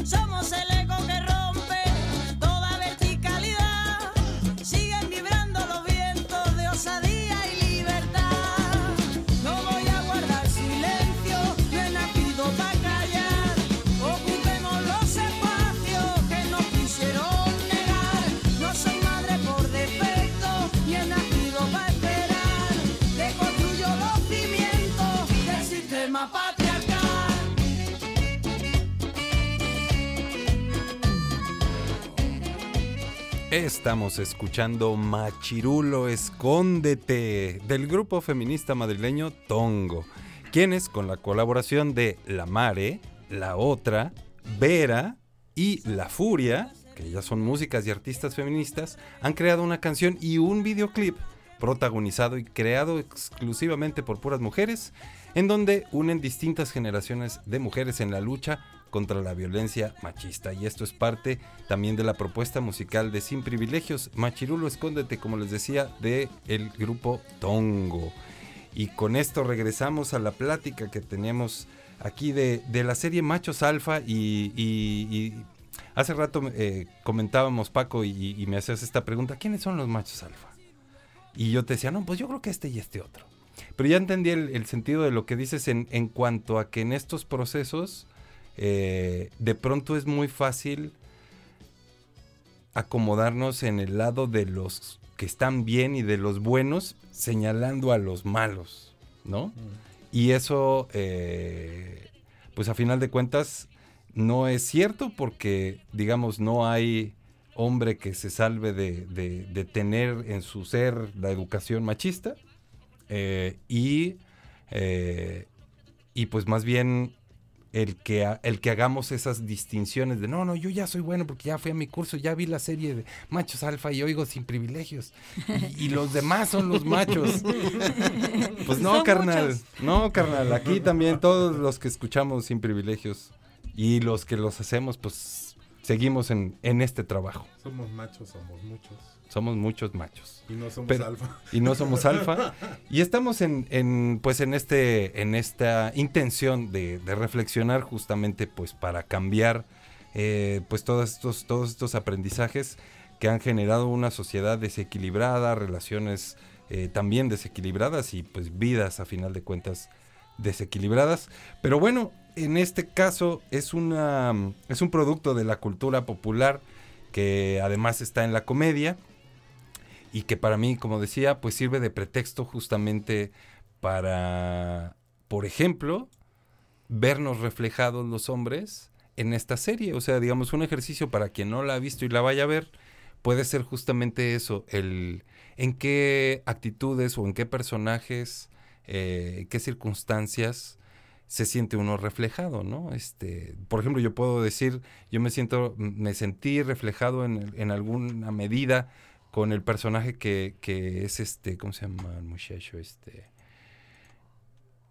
[SPEAKER 6] Somos el
[SPEAKER 2] Estamos escuchando Machirulo Escóndete del grupo feminista madrileño Tongo, quienes con la colaboración de La Mare, La Otra, Vera y La Furia, que ya son músicas y artistas feministas, han creado una canción y un videoclip protagonizado y creado exclusivamente por puras mujeres, en donde unen distintas generaciones de mujeres en la lucha contra la violencia machista. Y esto es parte también de la propuesta musical de Sin Privilegios, Machirulo Escóndete, como les decía, de el grupo Tongo. Y con esto regresamos a la plática que teníamos aquí de, de la serie Machos Alfa y, y- hace rato eh, comentábamos Paco y, y me hacías esta pregunta, ¿quiénes son los machos alfa? Y yo te decía, no, pues yo creo que este y este otro. Pero ya entendí el, el sentido de lo que dices en, en cuanto a que en estos procesos eh, de pronto es muy fácil acomodarnos en el lado de los que están bien y de los buenos, señalando a los malos, ¿no? Y eso, eh, pues a final de cuentas, no es cierto porque, digamos, no hay hombre que se salve de, de- de tener en su ser la educación machista eh, y, eh, y pues más bien el que, el que hagamos esas distinciones de no, no, yo ya soy bueno porque ya fui a mi curso, ya vi la serie de machos alfa y oigo sin privilegios. Y, y los demás son los machos. *laughs* Pues no,
[SPEAKER 3] Son
[SPEAKER 2] carnal.
[SPEAKER 3] muchos.
[SPEAKER 2] No, carnal. Aquí también todos los que escuchamos sin privilegios y los que los hacemos, pues seguimos en, en este trabajo.
[SPEAKER 3] Somos machos, somos muchos.
[SPEAKER 2] Somos muchos machos.
[SPEAKER 3] Y no somos
[SPEAKER 2] Pero-
[SPEAKER 3] alfa.
[SPEAKER 2] Y no somos alfa. Y estamos en, en, pues en este, en esta intención de, de reflexionar justamente pues para cambiar eh, pues todos estos, todos estos aprendizajes que han generado una sociedad desequilibrada, relaciones eh, también desequilibradas y pues vidas a final de cuentas desequilibradas. Pero bueno, en este caso es una es un producto de la cultura popular que además está en la comedia y que para mí, como decía, pues sirve de pretexto justamente para, por ejemplo, vernos reflejados los hombres en esta serie. O sea, digamos, un ejercicio para quien no la ha visto y la vaya a ver, puede ser justamente eso, el en qué actitudes o en qué personajes, eh, qué circunstancias se siente uno reflejado, ¿no? Este, por ejemplo, yo puedo decir, yo me siento, me sentí reflejado en, en alguna medida con el personaje que, que es este, ¿cómo se llama el muchacho? Este,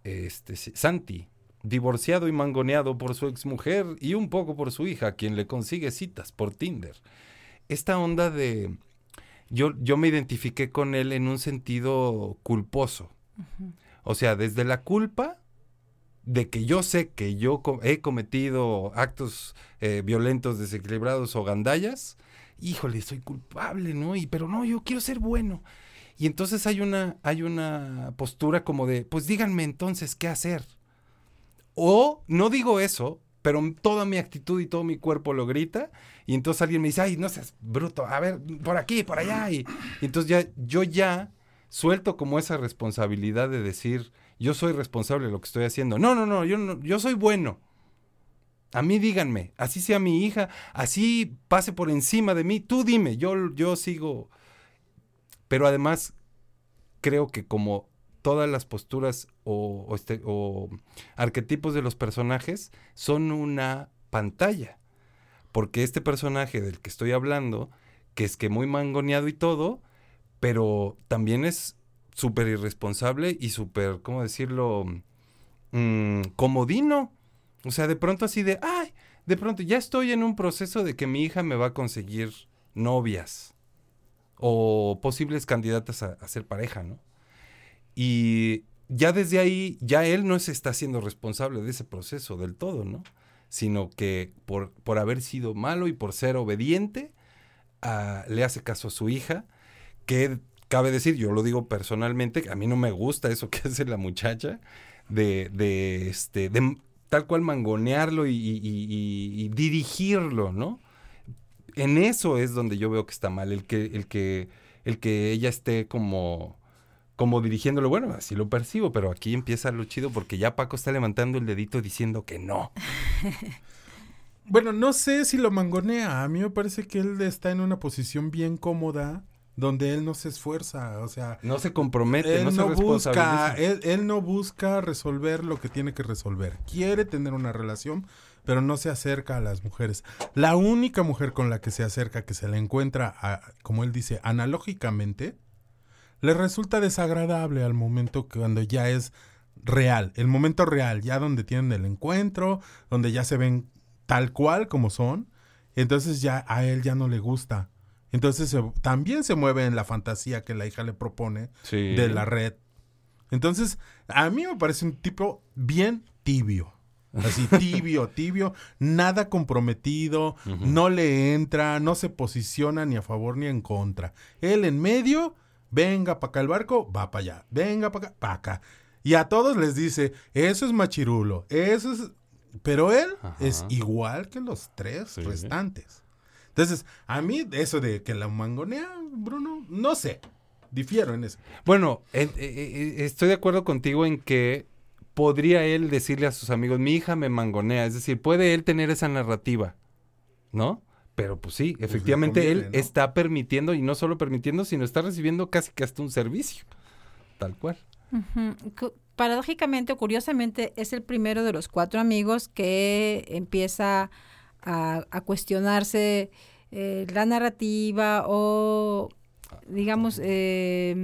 [SPEAKER 2] este, Santi, divorciado y mangoneado por su exmujer y un poco por su hija, quien le consigue citas por Tinder. Esta onda de... Yo, yo me identifiqué con él en un sentido culposo. O sea, desde la culpa de que yo sé que yo he cometido actos eh, violentos, desequilibrados o gandallas, híjole, soy culpable, ¿no? Y, pero no, yo quiero ser bueno. Y entonces hay una, hay una postura como de, pues díganme entonces qué hacer. O no digo eso, pero toda mi actitud y todo mi cuerpo lo grita. Y entonces alguien me dice, ay, no seas bruto, a ver, por aquí, por allá. Y, y entonces ya, yo ya suelto como esa responsabilidad de decir, yo soy responsable de lo que estoy haciendo. No, no, no, yo, no, yo soy bueno. A mí díganme, así sea mi hija, así pase por encima de mí, tú dime, yo, yo sigo. Pero además, creo que como todas las posturas o, este- o arquetipos de los personajes son una pantalla. Porque este personaje del que estoy hablando, que es que muy mangoneado y todo, pero también es súper irresponsable y súper, ¿cómo decirlo? Mm, comodino. O sea, de pronto así de, ay, de pronto ya estoy en un proceso de que mi hija me va a conseguir novias o posibles candidatas a, ser pareja, ¿no? Y ya desde ahí, ya él no se está haciendo responsable de ese proceso del todo, ¿no? Sino que por, por haber sido malo y por ser obediente, ah, le hace caso a su hija, que cabe decir, yo lo digo personalmente, a mí no me gusta eso que *laughs* hace la muchacha, de, de, este, de tal cual mangonearlo y- y dirigirlo, ¿no? En eso es donde yo veo que está mal, el que, el que, el que ella esté como, como dirigiéndolo, bueno, así lo percibo, pero aquí empieza lo chido porque ya Paco está levantando el dedito diciendo que no. *laughs*
[SPEAKER 3] Bueno, no sé si lo mangonea. A mí me parece que él está en una posición bien cómoda donde él no se esfuerza, o sea,
[SPEAKER 2] No se compromete,
[SPEAKER 3] él
[SPEAKER 2] no, se
[SPEAKER 3] no busca, él, él no busca resolver lo que tiene que resolver. Quiere tener una relación, pero no se acerca a las mujeres. La única mujer con la que se acerca, que se la encuentra, a- como él dice, analógicamente, le resulta desagradable al momento que cuando ya es real, el momento real, ya donde tienen el encuentro, donde ya se ven tal cual como son, entonces ya a él ya no le gusta. Entonces se- también se mueve en la fantasía que la hija le propone
[SPEAKER 2] Sí.
[SPEAKER 3] de la red. Entonces, a mí me parece un tipo bien tibio. Así, *laughs* tibio, tibio, nada comprometido, no le entra, no se posiciona ni a favor ni en contra. Él en medio, venga para acá el barco, va para allá, venga para acá, para acá. Y a todos les dice, eso es machirulo, eso es... Pero él es igual que los tres restantes. Entonces, a mí eso de que la mangonea, Bruno, no sé, difiero en eso.
[SPEAKER 2] Bueno, en- eh, eh, estoy de acuerdo contigo en que podría él decirle a sus amigos, mi hija me mangonea, es decir, puede él tener esa narrativa, ¿no? Pero pues sí, efectivamente
[SPEAKER 3] conviene,
[SPEAKER 2] él
[SPEAKER 3] ¿no?
[SPEAKER 2] está permitiendo, y no solo permitiendo, sino está recibiendo casi que hasta un servicio, tal cual.
[SPEAKER 4] Cu- Paradójicamente o curiosamente es el primero de los cuatro amigos que empieza a, a cuestionarse eh, la narrativa o digamos eh,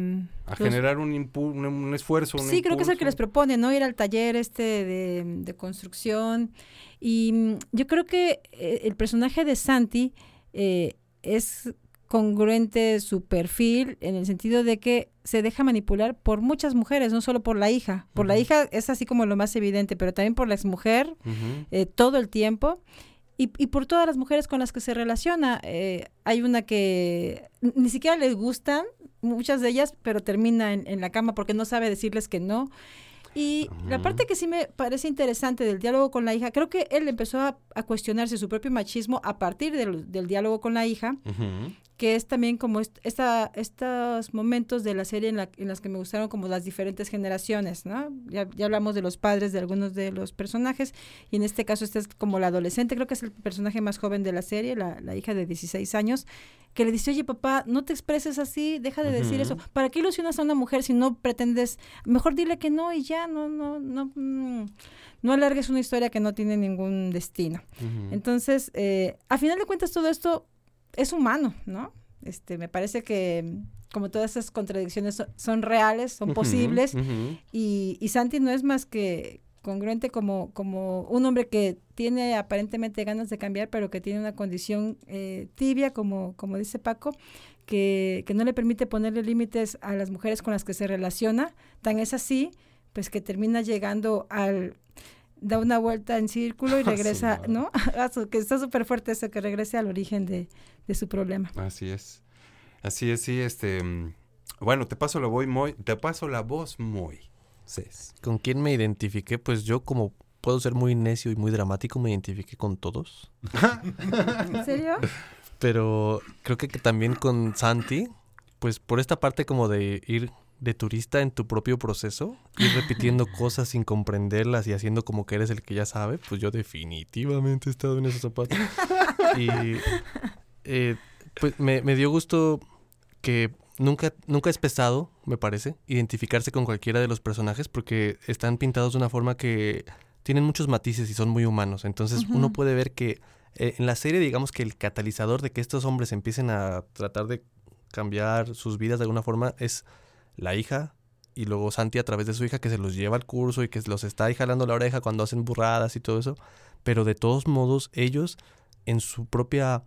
[SPEAKER 2] A
[SPEAKER 4] los-
[SPEAKER 2] generar un, impu- un, un esfuerzo. un
[SPEAKER 4] Sí, creo que es el que les propone, ¿no? Ir al taller este de, de construcción. Y mm, yo creo que eh, el personaje de Santi eh, es congruente su perfil en el sentido de que se deja manipular por muchas mujeres, no solo por la hija. Por la hija es así como lo más evidente, pero también por la exmujer
[SPEAKER 2] Ujú.
[SPEAKER 4] eh, todo el tiempo. Y, y por todas las mujeres con las que se relaciona. Eh, hay una que ni siquiera les gustan, muchas de ellas, pero termina en, en la cama porque no sabe decirles que no. Y la parte que sí me parece interesante del diálogo con la hija, creo que él empezó a, a cuestionarse su propio machismo a partir del, del diálogo con la hija,
[SPEAKER 2] Ujú.
[SPEAKER 4] Que es también como est- esta, estos momentos de la serie en, la, en las que me gustaron como las diferentes generaciones, ¿no? Ya, ya hablamos de los padres de algunos de los personajes y en este caso este es como la adolescente, creo que es el personaje más joven de la serie, la, la hija de 16 años, que le dice, oye papá, no te expreses así, deja de decir eso, ¿para qué ilusionas a una mujer si no pretendes, mejor dile que no y ya, no, no, no, mm, no alargues una historia que no tiene ningún destino. Entonces, eh, a final de cuentas todo esto es humano, ¿no? Este, me parece que como todas esas contradicciones son, son reales, son posibles, y, y Santi no es más que congruente como, como un hombre que tiene aparentemente ganas de cambiar, pero que tiene una condición eh, tibia, como, como dice Paco, que, que no le permite ponerle límites a las mujeres con las que se relaciona. Tan es así, pues que termina llegando al da una vuelta en círculo y regresa, ¿no? Ah, *laughs* su- que está súper fuerte eso, que regrese al origen de, de su problema.
[SPEAKER 2] Así es. Así es, sí, este... mm, Bueno, te paso la voz muy... Te paso la voz muy. Cés.
[SPEAKER 5] ¿Con quién me identifiqué? Pues yo como puedo ser muy necio y muy dramático, me identifiqué con todos.
[SPEAKER 4] ¿En serio?
[SPEAKER 5] Pero creo que, que también con Santi, pues por esta parte como de ir de turista en tu propio proceso, ir repitiendo *laughs* cosas sin comprenderlas y haciendo como que eres el que ya sabe, pues yo definitivamente he estado en esos zapatos. Y eh, pues me, me dio gusto que nunca, nunca es pesado, me parece, identificarse con cualquiera de los personajes porque están pintados de una forma que tienen muchos matices y son muy humanos. Entonces uno puede ver que eh, en la serie, digamos que el catalizador de que estos hombres empiecen a tratar de cambiar sus vidas de alguna forma es la hija y luego Santi a través de su hija que se los lleva al curso y que los está ahí jalando la oreja cuando hacen burradas y todo eso. Pero de todos modos, ellos en su propia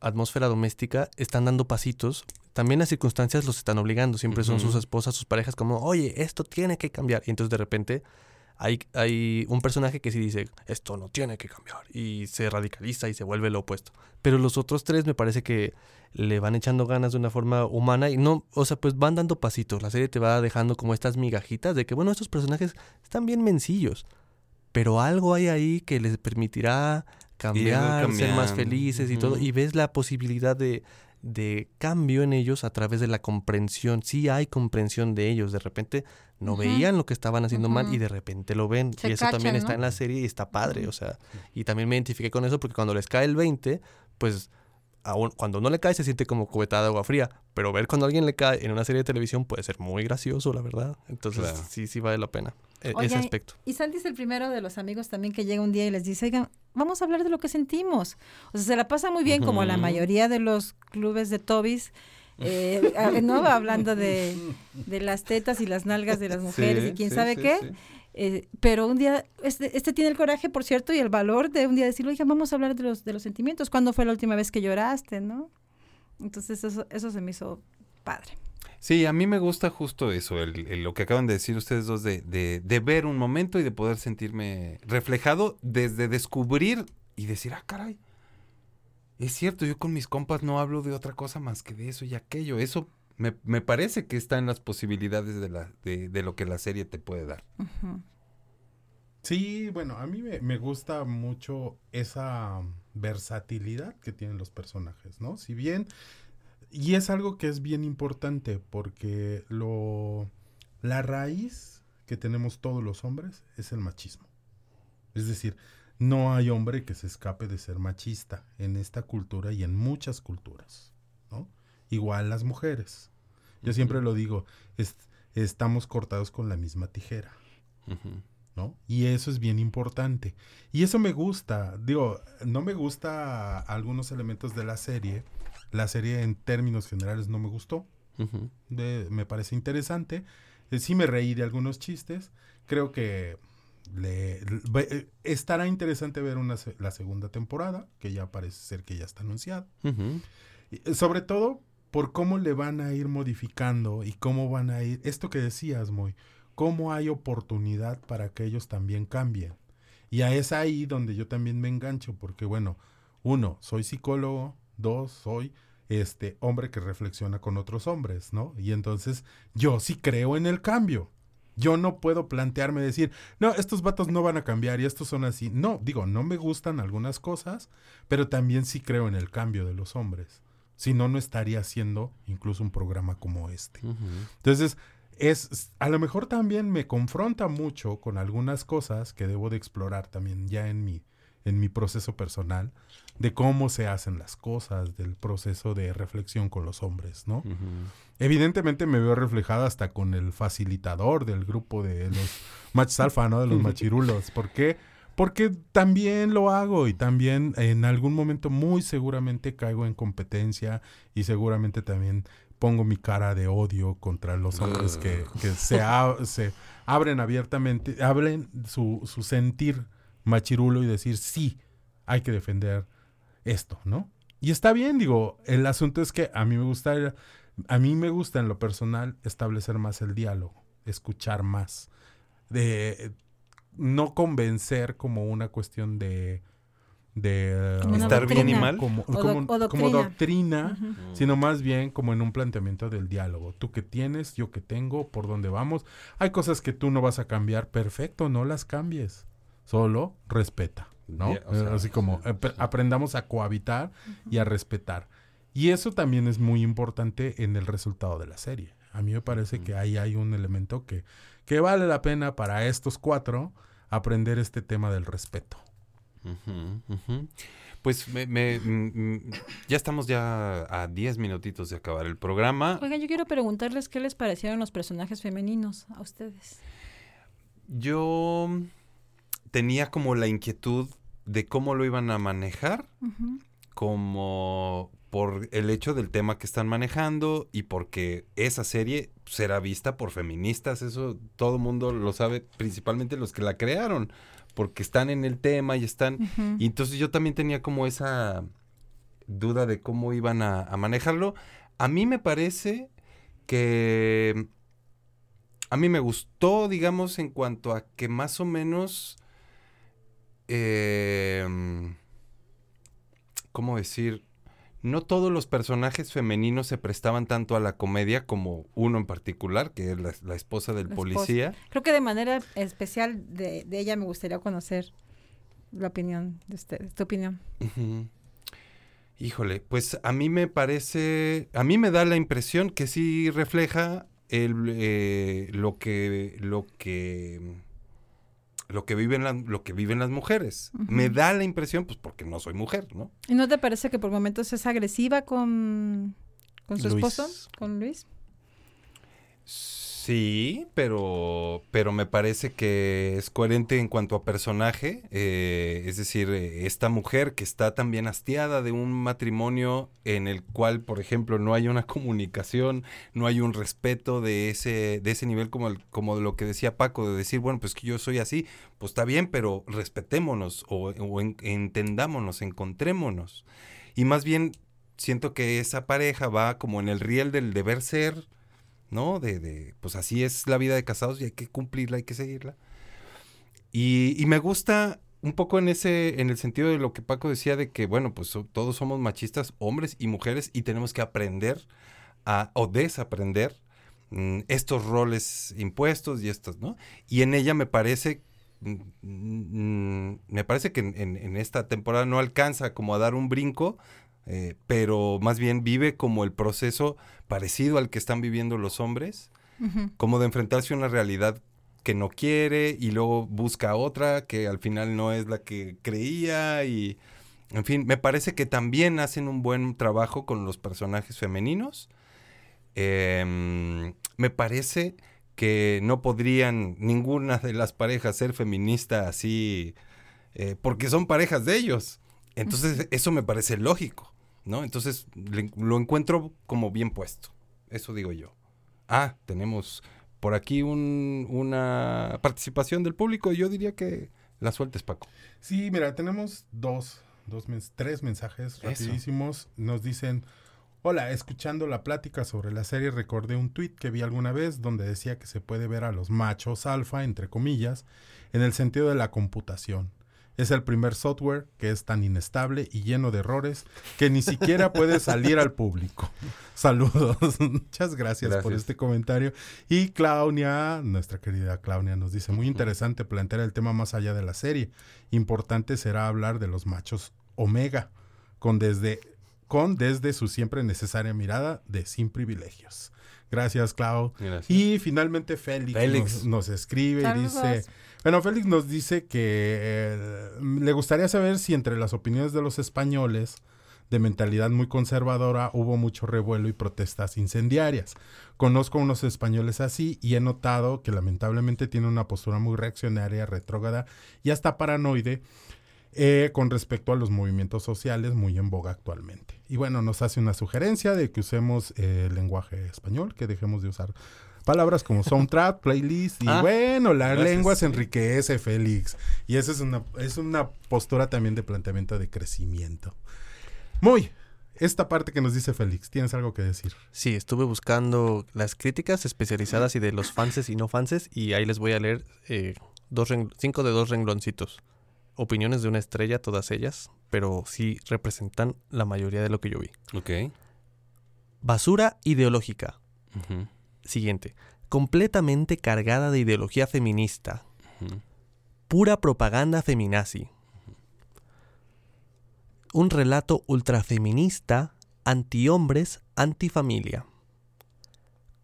[SPEAKER 5] atmósfera doméstica están dando pasitos. También las circunstancias los están obligando. Siempre son sus esposas, sus parejas, como, oye, esto tiene que cambiar. Y entonces de repente hay, hay un personaje que sí dice, esto no tiene que cambiar. Y se radicaliza y se vuelve lo opuesto. Pero los otros tres me parece que le van echando ganas de una forma humana y no, o sea, pues van dando pasitos. La serie te va dejando como estas migajitas de que, bueno, estos personajes están bien mencillos. Pero algo hay ahí que les permitirá cambiar, ser más felices y todo. Y ves la posibilidad de, de cambio en ellos a través de la comprensión. Sí hay comprensión de ellos. De repente no veían lo que estaban haciendo mal y de repente lo ven.
[SPEAKER 7] Se
[SPEAKER 5] y eso también está en la serie y está padre. O sea, y también me identifiqué con eso porque cuando les cae el 20, pues aún- cuando no le cae se siente como cubetada de agua fría. Pero ver cuando alguien le cae en una serie de televisión puede ser muy gracioso, la verdad. Entonces
[SPEAKER 2] Claro.
[SPEAKER 5] sí, sí vale la pena e- ese aspecto.
[SPEAKER 4] Y Santi es el primero de los amigos también que llega un día y les dice, oigan, vamos a hablar de lo que sentimos. O sea, se la pasa muy bien, como la mayoría de los clubes de Tobis, eh, ¿no? Hablando de, de las tetas y las nalgas de las mujeres
[SPEAKER 7] Sí,
[SPEAKER 4] y quién
[SPEAKER 7] sí,
[SPEAKER 4] sabe
[SPEAKER 7] sí,
[SPEAKER 4] qué. Eh, pero un día, este, este tiene el coraje, por cierto, y el valor de un día decir, oigan, vamos a hablar de los, de los sentimientos. ¿Cuándo fue la última vez que lloraste, no? Entonces eso, eso se me hizo padre.
[SPEAKER 2] Sí, a mí me gusta justo eso, el, el- lo que acaban de decir ustedes dos, de, de, de ver un momento y de poder sentirme reflejado desde descubrir y decir, ah, caray, es cierto, yo con mis compas no hablo de otra cosa más que de eso y aquello. Eso me, me parece que está en las posibilidades de, la, de, de lo que la serie te puede dar.
[SPEAKER 3] Sí, bueno, a mí me, me gusta mucho esa versatilidad que tienen los personajes, ¿no? Si bien, y es algo que es bien importante porque lo, la raíz que tenemos todos los hombres es el machismo. Es decir, no hay hombre que se escape de ser machista en esta cultura y en muchas culturas, ¿no? Igual las mujeres. Yo siempre lo digo, es- estamos cortados con la misma tijera. ¿no? Y eso es bien importante. Y eso me gusta. Digo, no me gusta algunos elementos de la serie. La serie en términos generales no me gustó. De- me parece interesante. Eh, sí me reí de algunos chistes. Creo que le, eh, estará interesante ver una, la segunda temporada, que ya parece ser que ya está anunciada. Y, eh, Sobre todo por cómo le van a ir modificando y cómo van a ir, esto que decías, Moy, cómo hay oportunidad para que ellos también cambien. Y a es ahí donde yo también me engancho, porque bueno, uno, soy psicólogo, dos, soy este hombre que reflexiona con otros hombres, ¿no? Y entonces yo sí creo en el cambio. Yo no puedo plantearme decir, no, estos vatos no van a cambiar y estos son así. No, digo, no me gustan algunas cosas, pero también sí creo en el cambio de los hombres. Si no, no estaría haciendo incluso un programa como este. Entonces, es, a lo mejor también me confronta mucho con algunas cosas que debo de explorar también ya en mi, en mi proceso personal, de cómo se hacen las cosas, del proceso de reflexión con los hombres, ¿no? Evidentemente me veo reflejada hasta con el facilitador del grupo de los machos alfa, ¿no? De los *laughs* machirulos. ¿Por qué? Porque también lo hago y también en algún momento muy seguramente caigo en competencia y seguramente también pongo mi cara de odio contra los hombres que, que se, a- se abren abiertamente, abren su, su sentir machirulo y decir sí, hay que defender esto, ¿no? Y está bien, digo, el asunto es que a mí me gusta, a mí me gusta en lo personal establecer más el diálogo, escuchar más, de no convencer como una cuestión de de
[SPEAKER 4] Como
[SPEAKER 2] Estar bien y mal.
[SPEAKER 3] como,
[SPEAKER 4] O doc-
[SPEAKER 3] como-
[SPEAKER 4] o
[SPEAKER 3] como
[SPEAKER 4] doctrina.
[SPEAKER 3] sino más bien como en un planteamiento del diálogo. Tú que tienes, yo que tengo, por dónde vamos. Hay cosas que tú no vas a cambiar, perfecto, no las cambies. Solo respeta, ¿no?
[SPEAKER 2] Ya, o sea,
[SPEAKER 3] Eh, Así como ap- aprendamos a cohabitar y a respetar. Y eso también es muy importante en el resultado de la serie. A mí me parece que ahí hay un elemento que, que vale la pena para estos cuatro aprender este tema del respeto.
[SPEAKER 2] Pues me, me- mm, mm, ya estamos ya a 10 minutitos de acabar el programa.
[SPEAKER 4] Oigan, yo quiero preguntarles qué les parecieron los personajes femeninos a ustedes.
[SPEAKER 2] Yo tenía como la inquietud de cómo lo iban a manejar, como por el hecho del tema que están manejando y porque esa serie será vista por feministas, eso todo el mundo lo sabe, principalmente los que la crearon, porque están en el tema y están... Y entonces yo también tenía como esa duda de cómo iban a, a manejarlo. A mí me parece que... A mí me gustó, digamos, en cuanto a que más o menos... eh, ¿Cómo decir? No todos los personajes femeninos se prestaban tanto a la comedia como uno en particular, que es la, la esposa del
[SPEAKER 4] La esposa.
[SPEAKER 2] policía.
[SPEAKER 4] Creo que de manera especial de, de ella me gustaría conocer la opinión de ustedes, tu opinión.
[SPEAKER 2] Híjole, pues a mí me parece, a mí me da la impresión que sí refleja el, eh, lo que, lo que, lo que viven las, lo que viven las mujeres. Me da la impresión, pues porque no soy mujer, ¿no?
[SPEAKER 4] ¿Y no te parece que por momentos es agresiva con, con su
[SPEAKER 2] Luis.
[SPEAKER 4] esposo, con Luis?
[SPEAKER 2] Sí, pero, pero me parece que es coherente en cuanto a personaje. eh, es decir, eh, esta mujer que está también hastiada de un matrimonio en el cual, por ejemplo, no hay una *laughs* comunicación, no hay un respeto de ese, de ese nivel como, el- como lo que decía Paco, de decir, bueno, pues que yo soy así, pues está bien, pero respetémonos o, o en- entendámonos, encontrémonos. Y más bien siento que esa pareja va como en el riel del deber ser, ¿no? De, de, pues así es la vida de casados y hay que cumplirla, hay que seguirla. Y, y me gusta un poco en ese, en el sentido de lo que Paco decía de que, bueno, pues todos somos machistas, hombres y mujeres, y tenemos que aprender a, o desaprender mm, estos roles impuestos y estos, ¿no? Y en ella me parece, mm, mm, me parece que en, en- en esta temporada no alcanza como a dar un brinco, eh, pero más bien vive como el proceso parecido al que están viviendo los hombres, como de enfrentarse a una realidad que no quiere y luego busca otra que al final no es la que creía y en fin, me parece que también hacen un buen trabajo con los personajes femeninos. Em, me parece que no podrían ninguna de las parejas ser feminista así eh, porque son parejas de ellos. Entonces, eso me parece lógico, ¿no? Entonces, le- lo encuentro como bien puesto. Eso digo yo. Ah, tenemos por aquí un- una participación del público. Yo diría que la sueltes, Paco.
[SPEAKER 3] Sí, mira, tenemos dos, dos mens- tres mensajes
[SPEAKER 2] Eso.
[SPEAKER 3] rapidísimos. Nos dicen, hola, escuchando la plática sobre la serie recordé un tweet que vi alguna vez donde decía que se puede ver a los machos alfa, entre comillas, en el sentido de la computación. Es el primer software que es tan inestable y lleno de errores que ni siquiera puede salir al público. *laughs* Saludos. *laughs* Muchas gracias, por este comentario. Y Claudia, nuestra querida Claudia, nos dice, muy interesante plantear el tema más allá de la serie. Importante será hablar de los machos omega, con desde, con desde su siempre necesaria mirada de sin privilegios. Gracias, Clau.
[SPEAKER 2] Gracias.
[SPEAKER 3] Y finalmente Félix,
[SPEAKER 2] Félix.
[SPEAKER 3] Nos, nos escribe y dice, bueno, Félix nos dice que eh, le gustaría saber si entre las opiniones de los españoles de mentalidad muy conservadora, hubo mucho revuelo y protestas incendiarias. Conozco unos españoles así y he notado que lamentablemente tienen una postura muy reaccionaria, retrógrada y hasta paranoide eh, con respecto a los movimientos sociales muy en boga actualmente. Y bueno, nos hace una sugerencia de que usemos eh, el lenguaje español, que dejemos de usar palabras como soundtrack, *laughs* playlist y
[SPEAKER 2] Ah,
[SPEAKER 3] bueno, la
[SPEAKER 2] gracias,
[SPEAKER 3] lengua se enriquece, Félix. Y esa es una, es una postura también de planteamiento de crecimiento. Muy, esta parte que nos dice Félix, ¿tienes algo que decir?
[SPEAKER 5] Sí, estuve buscando las críticas especializadas y de los fanses y no fanses y ahí les voy a leer eh, dos cinco de dos rengloncitos. Opiniones de una estrella, todas ellas, pero sí representan la mayoría de lo que yo vi.
[SPEAKER 2] Ok.
[SPEAKER 5] Basura ideológica. Siguiente. Completamente cargada de ideología feminista. Pura propaganda feminazi. Un relato ultrafeminista, antihombres, antifamilia.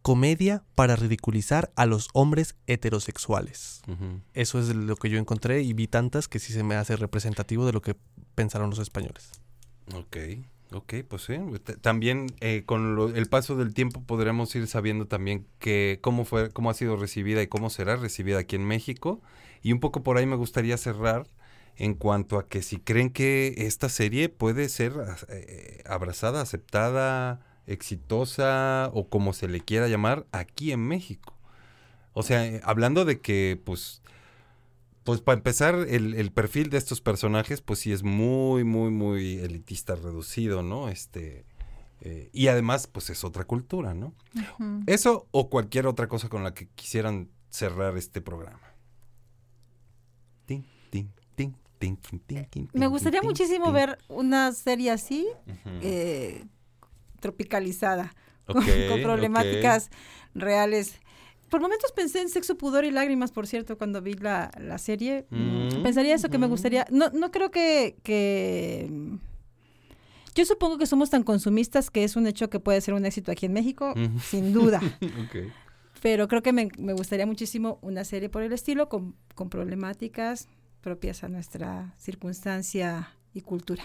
[SPEAKER 5] Comedia para ridiculizar a los hombres heterosexuales. Eso es lo que yo encontré y vi tantas que sí se me hace representativo de lo que pensaron los españoles.
[SPEAKER 2] Ok, ok, pues sí. También eh, con lo- el paso del tiempo podremos ir sabiendo también que cómo fue, cómo ha sido recibida y cómo será recibida aquí en México. Y un poco por ahí me gustaría cerrar en cuanto a que si creen que esta serie puede ser eh, abrazada, aceptada, exitosa o como se le quiera llamar aquí en México. O sea, eh, hablando de que pues pues para empezar, el, el perfil de estos personajes, pues sí es muy, muy, muy elitista, reducido, ¿no? Este. eh, y además, pues es otra cultura, ¿no? Eso o cualquier otra cosa con la que quisieran cerrar este programa. Tin, tin, tin,
[SPEAKER 4] Me gustaría muchísimo ver una serie así, eh, tropicalizada, *laughs* con- problemáticas reales. Por momentos pensé en Sexo, Pudor y Lágrimas, por cierto, cuando vi la, la serie. Mm,
[SPEAKER 2] Mm,
[SPEAKER 4] Pensaría eso que me gustaría. No, no creo que, que... mm, Yo supongo que somos tan consumistas que es un hecho que puede ser un éxito aquí en México,
[SPEAKER 2] Ujú.
[SPEAKER 4] sin duda. *laughs* Pero creo que me, me gustaría muchísimo una serie por el estilo, con, con problemáticas propias a nuestra circunstancia y cultura.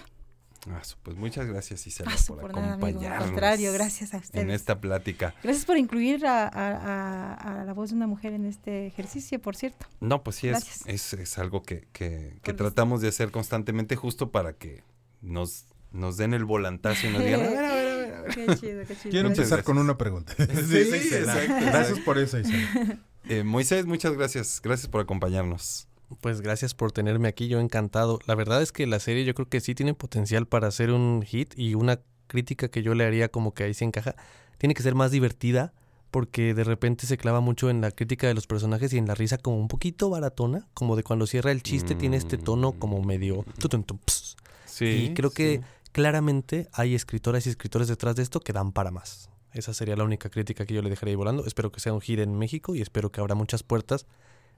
[SPEAKER 2] Pues muchas gracias, Isela,
[SPEAKER 4] su,
[SPEAKER 2] por
[SPEAKER 4] por nada, amigo. Al
[SPEAKER 2] acompañarnos.
[SPEAKER 4] contrario, gracias a
[SPEAKER 2] En esta plática.
[SPEAKER 4] Gracias por incluir a, a- a- a la voz de una mujer en este ejercicio, por cierto.
[SPEAKER 2] No, pues sí, es, es, es algo que, que, que
[SPEAKER 4] Por
[SPEAKER 2] tratamos de hacer constantemente justo para que nos, nos den el volantazo y nos digan, *laughs* a ver, a ver, a ver, a ver.
[SPEAKER 4] Qué chido, qué chido.
[SPEAKER 3] Quiero
[SPEAKER 2] Muchas
[SPEAKER 3] empezar con una pregunta.
[SPEAKER 2] Sí, *laughs* exacto,
[SPEAKER 3] Gracias
[SPEAKER 2] exacto.
[SPEAKER 3] por eso, Isela.
[SPEAKER 2] Eh, Moisés, muchas gracias. Gracias por acompañarnos.
[SPEAKER 5] Pues gracias por tenerme aquí, yo encantado. La verdad es que la serie yo creo que sí tiene potencial para ser un hit y una crítica que yo le haría como que ahí se encaja. Tiene que ser más divertida porque de repente se clava mucho en la crítica de los personajes y en la risa como un poquito baratona, como de cuando cierra el chiste tiene este tono como medio... tum, ps.
[SPEAKER 2] Sí.
[SPEAKER 5] y creo que
[SPEAKER 2] sí.
[SPEAKER 5] claramente hay escritoras y escritores detrás de esto que dan para más. Esa sería la única crítica que yo le dejaría ahí volando. Espero que sea un hit en México y espero que abra muchas puertas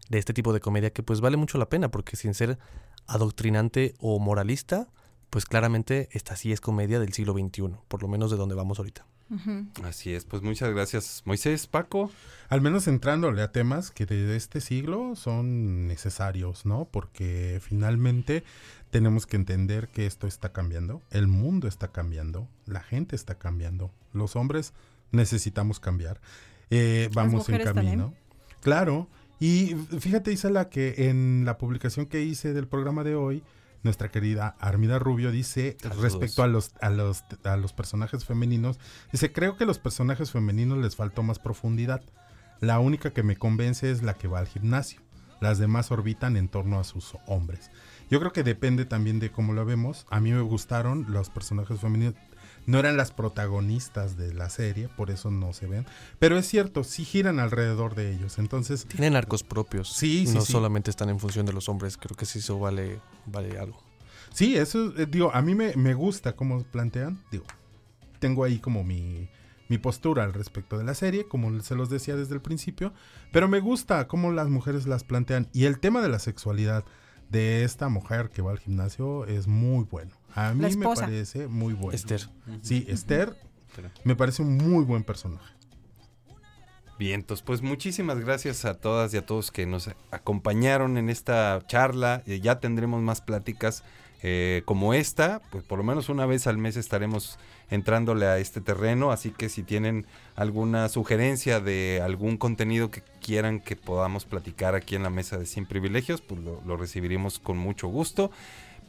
[SPEAKER 5] de este tipo de comedia que pues vale mucho la pena porque sin ser adoctrinante o moralista, pues claramente esta sí es comedia del siglo XXI, por lo menos de donde vamos ahorita.
[SPEAKER 2] Así es, pues muchas gracias. Moisés, Paco.
[SPEAKER 3] Al menos entrándole a temas que de este siglo son necesarios, ¿no? Porque finalmente tenemos que entender que esto está cambiando, el mundo está cambiando, la gente está cambiando, los hombres necesitamos cambiar, eh, vamos en camino.
[SPEAKER 4] también.
[SPEAKER 3] Claro, y fíjate Isela que en la publicación que hice del programa de hoy, nuestra querida Armida Rubio dice respecto a los, a los a los personajes femeninos, dice, creo que los personajes femeninos les faltó más profundidad. La única que me convence es la que va al gimnasio. Las demás orbitan en torno a sus hombres. Yo creo que depende también de cómo lo vemos. A mí me gustaron los personajes femeninos. No eran las protagonistas de la serie, por eso no se ven. Pero es cierto, sí giran alrededor de ellos. Entonces,
[SPEAKER 5] Tienen arcos propios.
[SPEAKER 3] Sí, sí,
[SPEAKER 5] No
[SPEAKER 3] sí.
[SPEAKER 5] solamente están en función de los hombres. Creo que sí eso vale, vale algo.
[SPEAKER 3] Sí, eso, eh, digo, a mí me, me gusta cómo plantean. Digo, tengo ahí como mi, mi postura al respecto de la serie, como se los decía desde el principio. Pero me gusta cómo las mujeres las plantean. Y el tema de la sexualidad de esta mujer que va al gimnasio es muy bueno. A mí me parece muy bueno.
[SPEAKER 5] Esther.
[SPEAKER 3] Sí, Esther me parece un muy buen personaje.
[SPEAKER 2] Vientos, pues muchísimas gracias a todas y a todos que nos acompañaron en esta charla. Eh, ya tendremos más pláticas eh, como esta, pues por lo menos una vez al mes estaremos entrándole a este terreno, así que si tienen alguna sugerencia de algún contenido que quieran que podamos platicar aquí en la mesa de Sin Privilegios, pues lo, lo recibiremos con mucho gusto.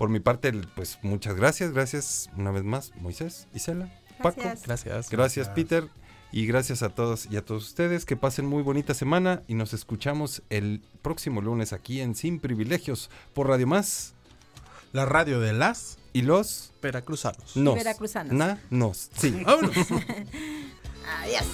[SPEAKER 2] Por mi parte, pues muchas gracias, gracias una vez más, Moisés, Isela, Paco.
[SPEAKER 8] Gracias.
[SPEAKER 5] Gracias.
[SPEAKER 2] Gracias, Peter. Y gracias a todos y a todos ustedes. Que pasen muy bonita semana y nos escuchamos el próximo lunes aquí en Sin Privilegios por Radio Más.
[SPEAKER 3] La radio de las
[SPEAKER 2] y los
[SPEAKER 5] veracruzanos.
[SPEAKER 2] Nos.
[SPEAKER 8] Veracruzanos.
[SPEAKER 2] Na, nos. Sí, vámonos. *laughs*
[SPEAKER 8] Adiós.